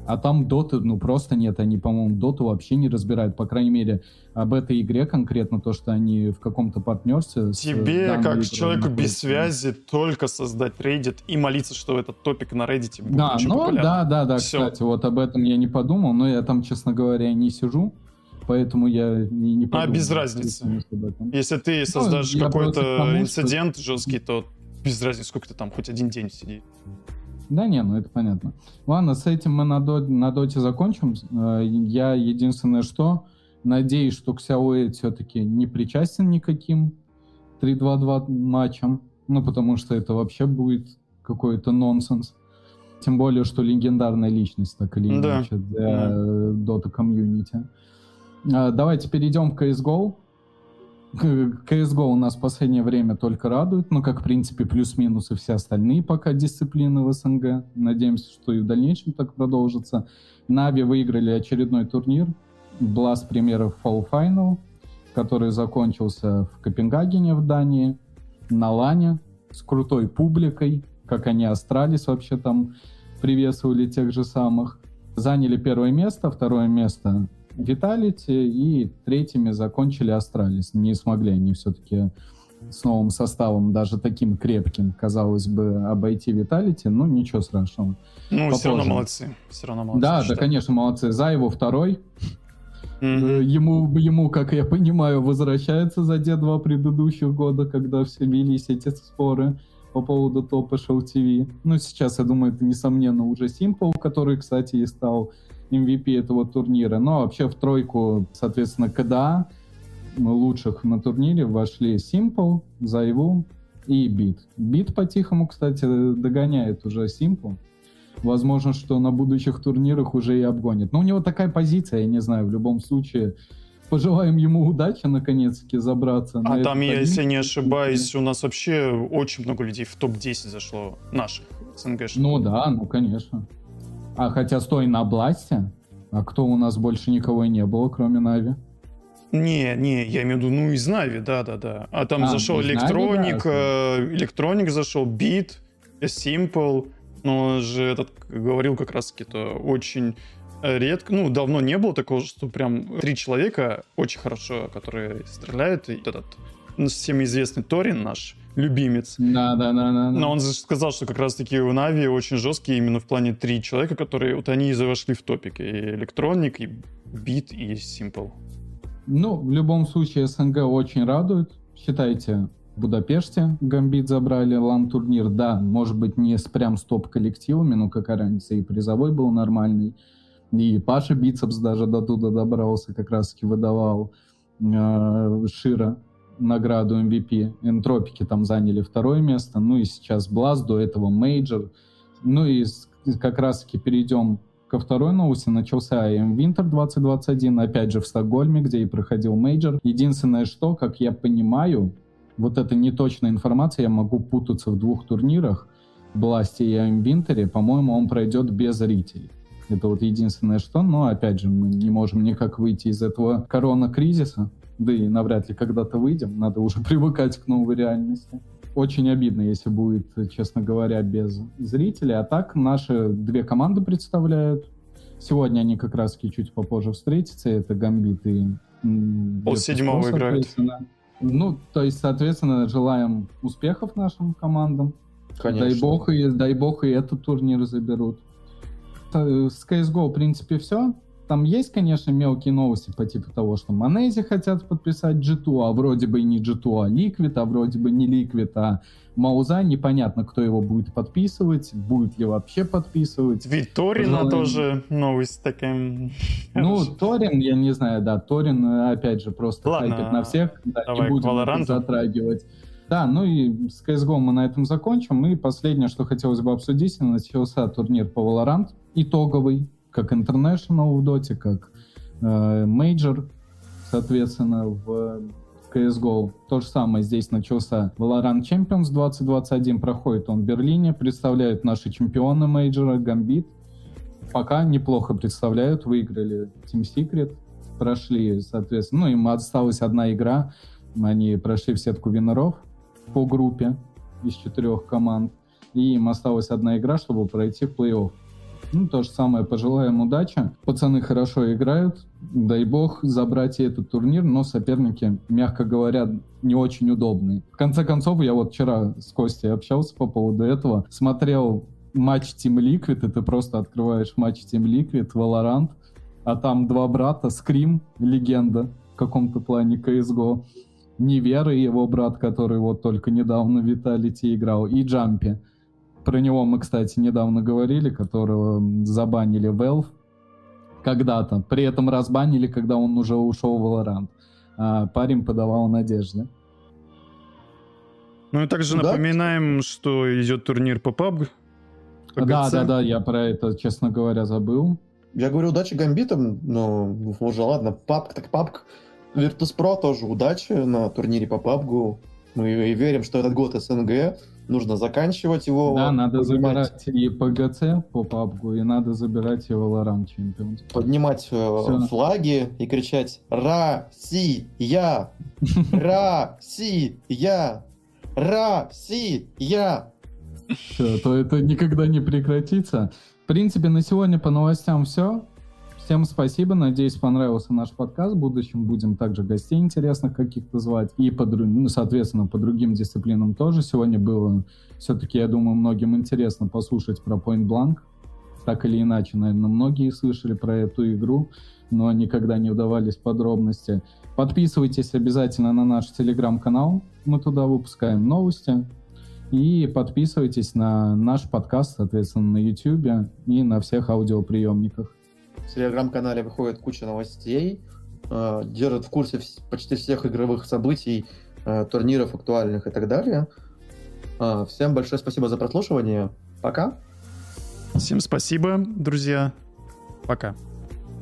А там доты, ну, просто нет. Они, по-моему, доту вообще не разбирают. По крайней мере, об этой игре конкретно, то, что они в каком-то партнерстве... Тебе, как человеку без связи, только создать Reddit и молиться, что этот топик на Reddit будет да, очень ну, популярным. Да, да, да, Всё. кстати, вот об этом я не подумал, но я там, честно говоря, не сижу, поэтому я не, не А, подумал. без разницы. Если ты Ну, создашь к какой-то тому, что- инцидент жесткий, то без разницы, сколько ты там, хоть один день сиди. Да не, ну это понятно. Ладно, с этим мы на, до- на доте закончим. Э, Я единственное что, надеюсь, что Xiaoe все-таки не причастен никаким 3-2-2 матчам, ну потому что это вообще будет какой-то нонсенс. Тем более, что легендарная личность, так или Да. иначе, для э, Dota комьюнити. Э, Давайте перейдем к CSGO. CSGO у нас в последнее время только радует, ну, как, в принципе, плюс-минус и все остальные пока дисциплины в СНГ. Надеемся, что и в дальнейшем так продолжится. Нави выиграли очередной турнир, Blast Premier Fall Final, который закончился в Копенгагене в Дании, на Лане, с крутой публикой, как они Astralis вообще там приветствовали тех же самых. Заняли первое место, второе место Vitality, и третьими закончили Astralis. Не смогли они все-таки с новым составом, даже таким крепким, казалось бы, обойти Vitality, ну ничего страшного. Ну, все равно Попозже. молодцы. Все равно молодцы. да, да, конечно, молодцы. За его второй. Э, Ему, ему, как я понимаю, возвращается за те два предыдущих года, когда все велись эти споры по поводу топа Show TV. Ну, сейчас, я думаю, это, несомненно, уже Simple, который, кстати, и стал MVP этого турнира. Но вообще в тройку, соответственно, КДА лучших на турнире вошли Simple, Зайву и Бит. Бит по-тихому, кстати, догоняет уже Simple. Возможно, что на будущих турнирах уже и обгонит. Но у него такая позиция, я не знаю, в любом случае. Пожелаем ему удачи, наконец-таки, забраться. на А этот там, я, если не ошибаюсь, у нас вообще очень много людей в топ-10 зашло наших СНГ. Ну да, ну конечно. А хотя стой на Бласте, а кто у нас больше никого не было, кроме Нави? Не, не, я имею в виду, ну, из Navi, да-да-да. А там А, зашел из Нави, Electronic, да, э, Electronic зашел, Bit, Simple. Но он же этот говорил как раз-таки, то очень редко, ну, давно не было такого, что прям три человека очень хорошо, которые стреляют. И этот ну, всем известный Thorin наш, любимец. Да, да, да, да. Но он же сказал, что как раз-таки у Navi очень жесткие именно в плане три человека, которые вот они и вошли в топик. И Electronic, и Бит, и Simple. Ну, в любом случае, СНГ очень радует. Считайте, в Будапеште Гамбит забрали лан-турнир. Да, может быть, не с прям с топ-коллективами, но какая разница, и призовой был нормальный. И Паша Бицепс даже до туда добрался, как раз-таки выдавал э, Шира награду MVP. Entropiq там заняли второе место. Ну и сейчас Blast, до этого Мейджор. Ну и как раз-таки перейдем ко второй новости. Начался IEM Winter 2021, опять же в Стокгольме, где и проходил мейджор. Единственное, что, как я понимаю, вот это неточная информация, я могу путаться в двух турнирах, Blast е и IEM Winter, по-моему, он пройдет без зрителей. Это вот единственное что, но опять же мы не можем никак выйти из этого корона-кризиса, да и навряд ли когда-то выйдем, надо уже [LAUGHS] привыкать к новой реальности. Очень обидно, если будет, честно говоря, без зрителей. А так наши две команды представляют. Сегодня они как раз чуть попозже встретятся. Это Гамбит и... Пол седьмого играют. Ну, то есть, соответственно, желаем успехов нашим командам. Дай бог, и, дай бог и этот турнир заберут. Э, С CSGO, в принципе, все. Там есть, конечно, мелкие новости по типу того, что Манези хотят подписать G2, а вроде бы и не G2, а Liquid, а вроде бы не Liquid, а Мауза. Непонятно, кто его будет подписывать, будет ли вообще подписывать. Ведь Торина Пожелаем. тоже новость такая. Ну, Торин, я не знаю, да, Торин, опять же, просто Ладно, хайпит на всех, да, давай не будем затрагивать. Да, ну и с CSGO мы на этом закончим. И последнее, что хотелось бы обсудить, начался турнир по Valorant, итоговый, как International в Доте, как э, Major, соответственно, в CSGO. То же самое здесь начался Valorant Champions 2021, проходит он в Берлине, представляют наши чемпионы мейджора, Гамбит. Пока неплохо представляют, выиграли Team Secret, прошли, соответственно, ну, им осталась одна игра, они прошли в сетку winner ов по группе из четырех команд, и им осталась одна игра, чтобы пройти в плей-офф. Ну, то же самое, пожелаем удачи. Пацаны хорошо играют, дай бог забрать и этот турнир, но соперники, мягко говоря, не очень удобные. В конце концов, я вот вчера с Костей общался по поводу этого, смотрел матч Team Liquid, и ты просто открываешь матч Team Liquid, Valorant, а там два брата, Скрим, легенда в каком-то плане CSGO, Невера и его брат, который вот только недавно в Виталити играл, и Джампи. Про него мы, кстати, недавно говорили, которого забанили Valve когда-то. При этом разбанили, когда он уже ушел в Valorant. А парень подавал надежды. Ну и также Да. напоминаем, что идет турнир по PUBG. Да, да, да, я про это, честно говоря, забыл. Я говорю, удачи гамбитам, но уже ладно, папк так папк. Virtus.pro тоже удачи на турнире по пабгу. Мы верим, что этот год СНГ, нужно заканчивать его. да, надо поднимать- забирать и ПГЦ по PUBG, и надо забирать и Valorant Champions. поднимать э, Всё. флаги и кричать «Россия! [LAUGHS] Россия! Россия!» Все, то это никогда не прекратится. В принципе, на сегодня по новостям все. Всем спасибо. Надеюсь, понравился наш подкаст. В будущем будем также гостей интересных каких-то звать. И, по, ну, соответственно, по другим дисциплинам тоже. Сегодня было все-таки, я думаю, многим интересно послушать про Point Blank. Так или иначе, наверное, многие слышали про эту игру, но никогда не удавались подробности. Подписывайтесь обязательно на наш телеграм-канал. Мы туда выпускаем новости. И подписывайтесь на наш подкаст, соответственно, на YouTube и на всех аудиоприемниках. В телеграм-канале выходит куча новостей, э, держит в курсе вс- почти всех игровых событий, э, турниров актуальных и так далее. Э, Всем большое спасибо за прослушивание. Пока. Всем спасибо, друзья. Пока.